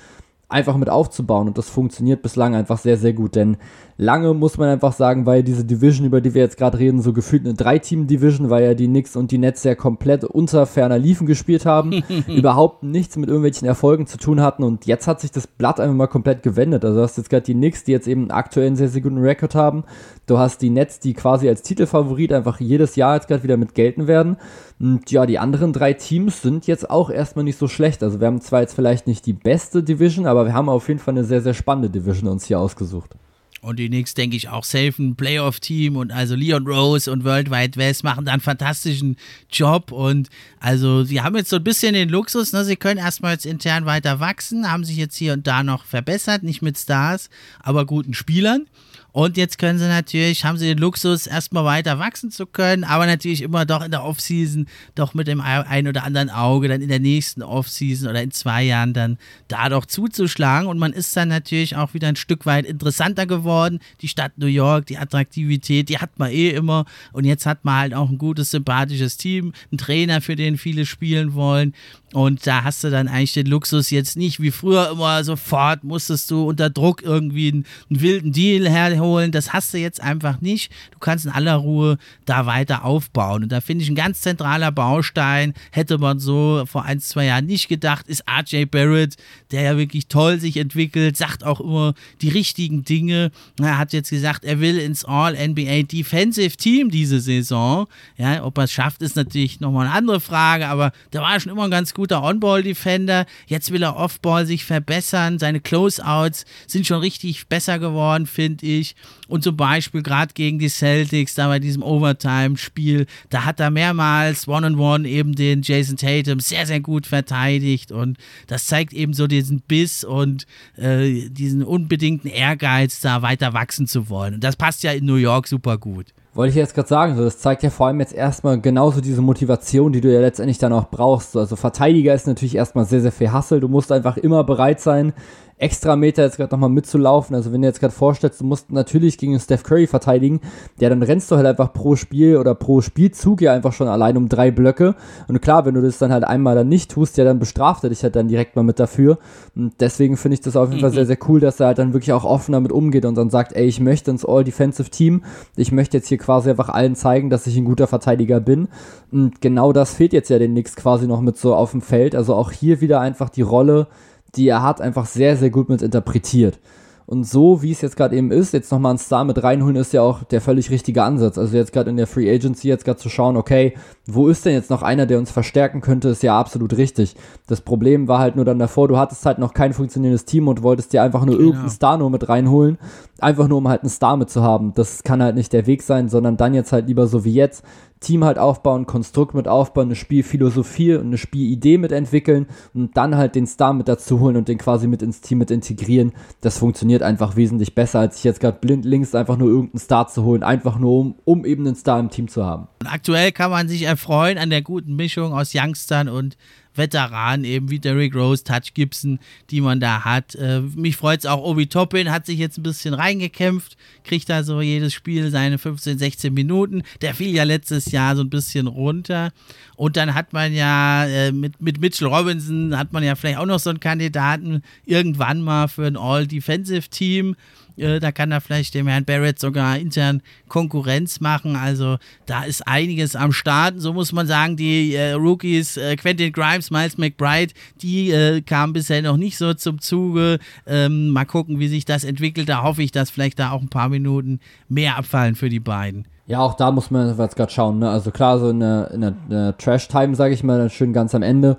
einfach mit aufzubauen. Und das funktioniert bislang einfach sehr, sehr gut, denn lange muss man einfach sagen, weil diese Division, über die wir jetzt gerade reden, so gefühlt eine Drei-Team-Division, weil ja die Knicks und die Nets ja komplett unter ferner Liefen gespielt haben, überhaupt nichts mit irgendwelchen Erfolgen zu tun hatten und jetzt hat sich das Blatt einfach mal komplett gewendet. Also du hast jetzt gerade die Knicks, die jetzt eben aktuell einen sehr, sehr guten Rekord haben. Du hast die Nets, die quasi als Titelfavorit einfach jedes Jahr jetzt gerade wieder mit gelten werden. Und ja, die anderen drei Teams sind jetzt auch erstmal nicht so schlecht. Also wir haben zwar jetzt vielleicht nicht die beste Division, aber wir haben auf jeden Fall eine sehr, sehr spannende Division uns hier ausgesucht. Und die Knicks, denke ich, auch safe Playoff-Team und also Leon Rose und World Wide West machen da einen fantastischen Job und also sie haben jetzt so ein bisschen den Luxus, ne? sie können erstmal jetzt intern weiter wachsen, haben sich jetzt hier und da noch verbessert, nicht mit Stars, aber guten Spielern. Und jetzt können sie natürlich, haben sie den Luxus, erstmal weiter wachsen zu können, aber natürlich immer doch in der Offseason, doch mit dem ein oder anderen Auge, dann in der nächsten Offseason oder in zwei Jahren dann da doch zuzuschlagen. Und man ist dann natürlich auch wieder ein Stück weit interessanter geworden. Die Stadt New York, die Attraktivität, die hat man eh immer. Und jetzt hat man halt auch ein gutes, sympathisches Team, einen Trainer, für den viele spielen wollen. Und da hast du dann eigentlich den Luxus jetzt nicht wie früher immer sofort musstest du unter Druck irgendwie einen, einen, wilden Deal herholen. Das hast du jetzt einfach nicht. Du kannst in aller Ruhe da weiter aufbauen. Und da finde ich ein ganz zentraler Baustein, hätte man so vor ein, zwei Jahren nicht gedacht, ist RJ Barrett, der ja wirklich toll sich entwickelt, sagt auch immer die richtigen Dinge. Er hat jetzt gesagt, er will ins All-NBA Defensive Team diese Saison. Ja, ob er es schafft, ist natürlich nochmal eine andere Frage, aber der war schon immer ein ganz gut guter On-Ball-Defender. Jetzt will er Off-Ball sich verbessern. Seine Closeouts sind schon richtig besser geworden, finde ich. Und zum Beispiel gerade gegen die Celtics, da bei diesem Overtime-Spiel, da hat er mehrmals One-on-One -on -one eben den Jason Tatum sehr, sehr gut verteidigt. Und das zeigt eben so diesen Biss und äh, diesen unbedingten Ehrgeiz, da weiter wachsen zu wollen. Und das passt ja in New York super gut. Wollte ich jetzt gerade sagen, so, das zeigt ja vor allem jetzt erstmal genauso diese Motivation, die du ja letztendlich dann auch brauchst. Also Verteidiger ist natürlich erstmal sehr, sehr viel Hassel. Du musst einfach immer bereit sein, extra Meter jetzt gerade nochmal mitzulaufen. Also wenn du jetzt gerade vorstellst, du musst natürlich gegen Steph Curry verteidigen, der dann rennst du halt einfach pro Spiel oder pro Spielzug ja einfach schon allein um drei Blöcke. Und klar, wenn du das dann halt einmal dann nicht tust, ja, dann bestraft er dich halt dann direkt mal mit dafür. Und deswegen finde ich das auf jeden mhm. Fall sehr, sehr cool, dass er halt dann wirklich auch offen damit umgeht und dann sagt, ey, ich möchte ins All-Defensive-Team. Ich möchte jetzt hier quasi einfach allen zeigen, dass ich ein guter Verteidiger bin. Und genau das fehlt jetzt ja den Knicks quasi noch mit so auf dem Feld. Also auch hier wieder einfach die Rolle die er hat, einfach sehr, sehr gut mit interpretiert. Und so, wie es jetzt gerade eben ist, jetzt nochmal einen Star mit reinholen, ist ja auch der völlig richtige Ansatz. Also jetzt gerade in der Free Agency jetzt gerade zu schauen, okay, wo ist denn jetzt noch einer, der uns verstärken könnte, ist ja absolut richtig. Das Problem war halt nur dann davor, du hattest halt noch kein funktionierendes Team und wolltest dir einfach nur genau. irgendeinen Star nur mit reinholen. Einfach nur, um halt einen Star mit zu haben. Das kann halt nicht der Weg sein, sondern dann jetzt halt lieber so wie jetzt Team halt aufbauen, Konstrukt mit aufbauen, eine Spielphilosophie und eine Spielidee mit entwickeln und dann halt den Star mit dazu holen und den quasi mit ins Team mit integrieren. Das funktioniert einfach wesentlich besser, als sich jetzt gerade blind links einfach nur irgendeinen Star zu holen, einfach nur um, um eben einen Star im Team zu haben. aktuell kann man sich erfreuen an der guten Mischung aus Youngstern und Veteranen, eben wie Derrick Rose, Touch Gibson, die man da hat. Äh, mich freut es auch, Obi Toppin hat sich jetzt ein bisschen reingekämpft, kriegt da so jedes Spiel seine 15, 16 Minuten. Der fiel ja letztes Jahr so ein bisschen runter. Und dann hat man ja äh, mit, mit Mitchell Robinson, hat man ja vielleicht auch noch so einen Kandidaten irgendwann mal für ein All-Defensive-Team. Äh, da kann er vielleicht dem Herrn Barrett sogar intern Konkurrenz machen. Also da ist einiges am Start. So muss man sagen, die äh, Rookies äh, Quentin Grimes, Miles McBride, die äh, kamen bisher noch nicht so zum Zuge. Ähm, mal gucken, wie sich das entwickelt. Da hoffe ich, dass vielleicht da auch ein paar Minuten mehr abfallen für die beiden. Ja, auch da muss man jetzt gerade schauen. Ne? Also klar, so in der, Trash-Time, sage ich mal, schön ganz am Ende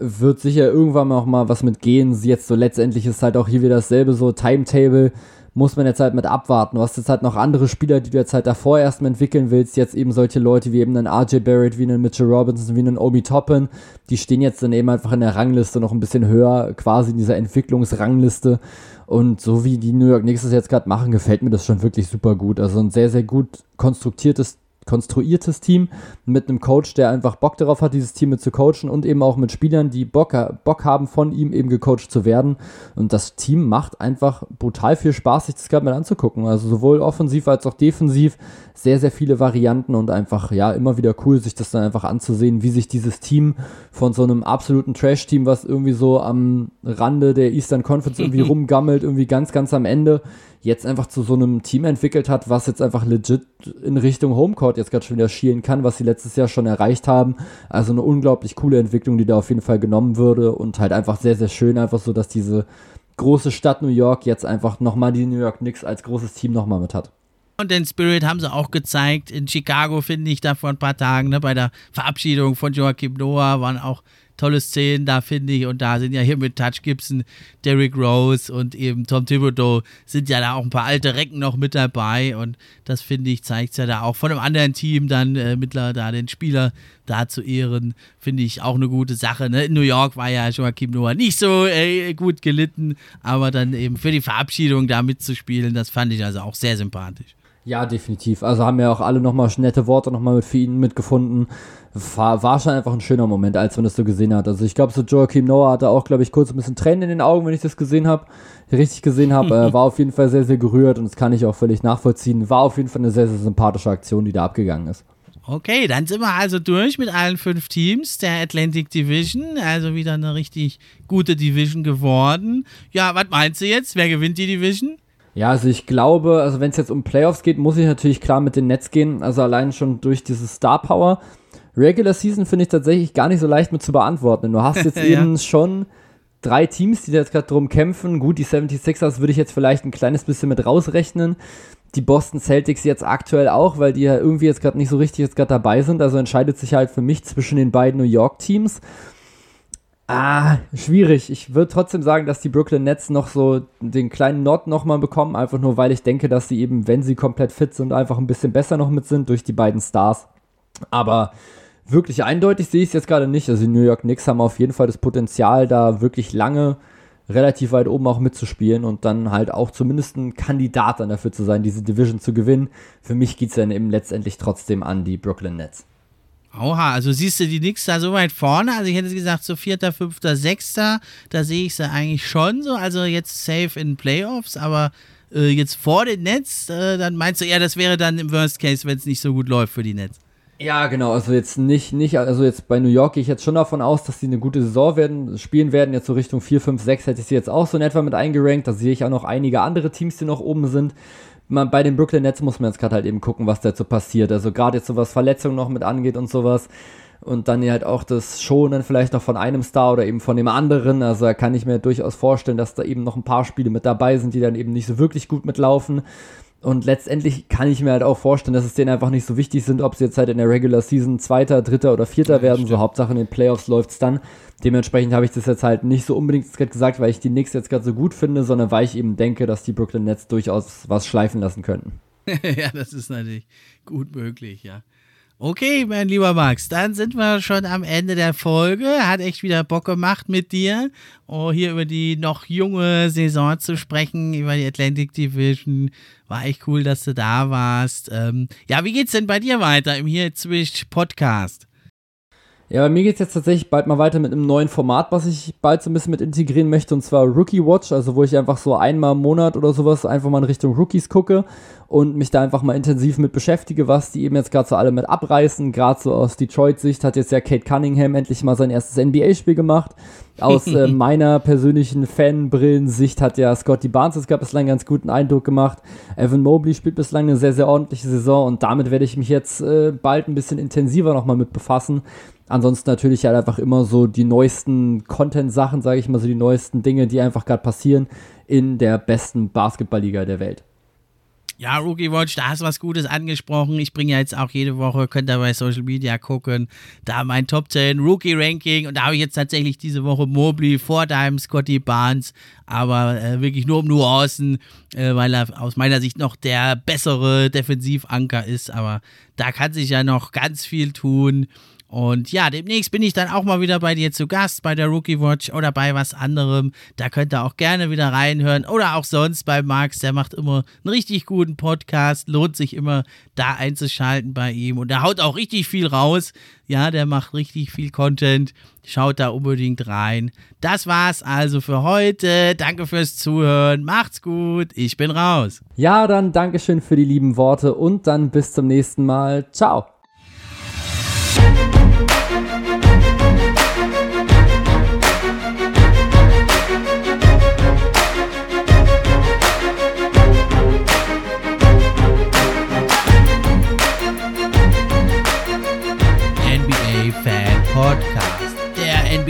wird sicher irgendwann noch mal was mitgehen. Jetzt so letztendlich ist halt auch hier wieder dasselbe so Timetable muss man jetzt halt mit abwarten. Du hast jetzt halt noch andere Spieler, die du jetzt halt davor erstmal entwickeln willst. Jetzt eben solche Leute wie eben einen RJ Barrett, wie einen Mitchell Robinson, wie einen Obi Toppin. Die stehen jetzt dann eben einfach in der Rangliste noch ein bisschen höher, quasi in dieser Entwicklungsrangliste. Und so wie die New York Knicks es jetzt gerade machen, gefällt mir das schon wirklich super gut. Also ein sehr, sehr gut konstruktiertes konstruiertes Team mit einem Coach, der einfach Bock darauf hat, dieses Team mit zu coachen und eben auch mit Spielern, die Bock, Bock haben, von ihm eben gecoacht zu werden. Und das Team macht einfach brutal viel Spaß, sich das gerade mal anzugucken. Also sowohl offensiv als auch defensiv sehr, sehr viele Varianten und einfach, ja, immer wieder cool, sich das dann einfach anzusehen, wie sich dieses Team von so einem absoluten Trash-Team, was irgendwie so am Rande der Eastern Conference irgendwie rumgammelt, irgendwie ganz, ganz am Ende, jetzt einfach zu so einem Team entwickelt hat, was jetzt einfach legit in Richtung Homecourt jetzt gerade schon wieder schielen kann, was sie letztes Jahr schon erreicht haben. Also eine unglaublich coole Entwicklung, die da auf jeden Fall genommen würde und halt einfach sehr, sehr schön, einfach so, dass diese große Stadt New York jetzt einfach nochmal die New York Knicks als großes Team nochmal mit hat. Und den Spirit haben sie auch gezeigt. In Chicago, finde ich, da vor ein paar Tagen, ne, bei der Verabschiedung von Joachim Noah waren auch tolle Szenen da, finde ich. Und da sind ja hier mit Touch Gibson, Derrick Rose und eben Tom Thibodeau sind ja da auch ein paar alte Recken noch mit dabei. Und das, finde ich, zeigt es ja da auch von einem anderen Team dann äh, mittlerweile da den Spieler da zu ehren, finde ich auch eine gute Sache. Ne? In New York war ja Joachim Noah nicht so äh, gut gelitten, aber dann eben für die Verabschiedung da mitzuspielen, das fand ich also auch sehr sympathisch. Ja, definitiv. Also haben ja auch alle nochmal nette Worte nochmal mit für ihn mitgefunden. War, war schon einfach ein schöner Moment, als man das so gesehen hat. Also ich glaube, so Joachim Noah hatte auch, glaube ich, kurz ein bisschen Tränen in den Augen, wenn ich das gesehen habe. Richtig gesehen habe. äh, war auf jeden Fall sehr, sehr gerührt und das kann ich auch völlig nachvollziehen. War auf jeden Fall eine sehr, sehr sympathische Aktion, die da abgegangen ist. Okay, dann sind wir also durch mit allen fünf Teams der Atlantic Division. Also wieder eine richtig gute Division geworden. Ja, was meinst du jetzt? Wer gewinnt die Division? Ja, also ich glaube, also wenn es jetzt um Playoffs geht, muss ich natürlich klar mit den Nets gehen. Also allein schon durch diese Star Power. Regular Season finde ich tatsächlich gar nicht so leicht mit zu beantworten. Du hast jetzt ja. eben schon drei Teams, die jetzt gerade drum kämpfen. Gut, die 76ers würde ich jetzt vielleicht ein kleines bisschen mit rausrechnen. Die Boston Celtics jetzt aktuell auch, weil die ja irgendwie jetzt gerade nicht so richtig jetzt gerade dabei sind. Also entscheidet sich halt für mich zwischen den beiden New York Teams. Ah, schwierig. Ich würde trotzdem sagen, dass die Brooklyn Nets noch so den kleinen Nod nochmal bekommen, einfach nur, weil ich denke, dass sie eben, wenn sie komplett fit sind, einfach ein bisschen besser noch mit sind durch die beiden Stars. Aber wirklich eindeutig sehe ich es jetzt gerade nicht. Also die New York Knicks haben auf jeden Fall das Potenzial, da wirklich lange relativ weit oben auch mitzuspielen und dann halt auch zumindest ein Kandidat dann dafür zu sein, diese Division zu gewinnen. Für mich geht es dann eben letztendlich trotzdem an die Brooklyn Nets. Oha, also siehst du die Knicks da so weit vorne? Also ich hätte gesagt, so vierter, fünfter, sechster, da sehe ich sie eigentlich schon so. Also jetzt safe in Playoffs, aber äh, jetzt vor den Nets, äh, dann meinst du eher, das wäre dann im Worst Case, wenn es nicht so gut läuft für die Nets. Ja, genau, also jetzt nicht, nicht, also jetzt bei New York gehe ich jetzt schon davon aus, dass sie eine gute Saison werden, spielen werden, jetzt so Richtung 4, 5, 6 hätte ich sie jetzt auch so in etwa mit eingerankt, da sehe ich auch noch einige andere Teams, die noch oben sind. Man, bei den Brooklyn Nets muss man jetzt gerade halt eben gucken, was da so passiert, also gerade jetzt so was Verletzungen noch mit angeht und sowas und dann halt auch das Schonen vielleicht noch von einem Star oder eben von dem anderen. Also da kann ich mir durchaus vorstellen, dass da eben noch ein paar Spiele mit dabei sind, die dann eben nicht so wirklich gut mitlaufen. Und letztendlich kann ich mir halt auch vorstellen, dass es denen einfach nicht so wichtig sind, ob sie jetzt halt in der Regular Season Zweiter, Dritter oder Vierter ja, werden. Stimmt. So Hauptsache in den Playoffs läuft's dann. Dementsprechend habe ich das jetzt halt nicht so unbedingt gesagt, weil ich die Knicks jetzt gerade so gut finde, sondern weil ich eben denke, dass die Brooklyn Nets durchaus was schleifen lassen könnten. ja, das ist natürlich gut möglich, ja. Okay, mein lieber Max, dann sind wir schon am Ende der Folge. Hat echt wieder Bock gemacht mit dir, oh, hier über die noch junge Saison zu sprechen, über die Atlantic Division. War echt cool, dass du da warst. Ähm, ja, wie geht's denn bei dir weiter im Hier Zwischen Podcast? Ja, bei mir geht es jetzt tatsächlich bald mal weiter mit einem neuen Format, was ich bald so ein bisschen mit integrieren möchte, und zwar Rookie Watch, also wo ich einfach so einmal im Monat oder sowas einfach mal in Richtung Rookies gucke und mich da einfach mal intensiv mit beschäftige, was die eben jetzt gerade so alle mit abreißen. Gerade so aus Detroit-Sicht hat jetzt ja Kate Cunningham endlich mal sein erstes NBA-Spiel gemacht. Aus äh, meiner persönlichen Fanbrillensicht hat ja Scotty Barnes jetzt gerade bislang einen ganz guten Eindruck gemacht. Evan Mobley spielt bislang eine sehr, sehr ordentliche Saison und damit werde ich mich jetzt äh, bald ein bisschen intensiver nochmal mit befassen. Ansonsten natürlich halt einfach immer so die neuesten Content-Sachen, sage ich mal, so die neuesten Dinge, die einfach gerade passieren in der besten Basketballliga der Welt. Ja, Rookie Watch, da hast du was Gutes angesprochen. Ich bringe ja jetzt auch jede Woche, könnt ihr bei Social Media gucken, da mein Top 10 Rookie Ranking und da habe ich jetzt tatsächlich diese Woche Mobley vor deinem Scotty Barnes, aber äh, wirklich nur um Nuancen, äh, weil er aus meiner Sicht noch der bessere Defensivanker ist, aber da kann sich ja noch ganz viel tun. Und ja, demnächst bin ich dann auch mal wieder bei dir zu Gast bei der Rookie Watch oder bei was anderem. Da könnt ihr auch gerne wieder reinhören oder auch sonst bei Max. Der macht immer einen richtig guten Podcast. Lohnt sich immer da einzuschalten bei ihm. Und der haut auch richtig viel raus. Ja, der macht richtig viel Content. Schaut da unbedingt rein. Das war's also für heute. Danke fürs Zuhören. Macht's gut. Ich bin raus. Ja, dann Dankeschön für die lieben Worte und dann bis zum nächsten Mal. Ciao.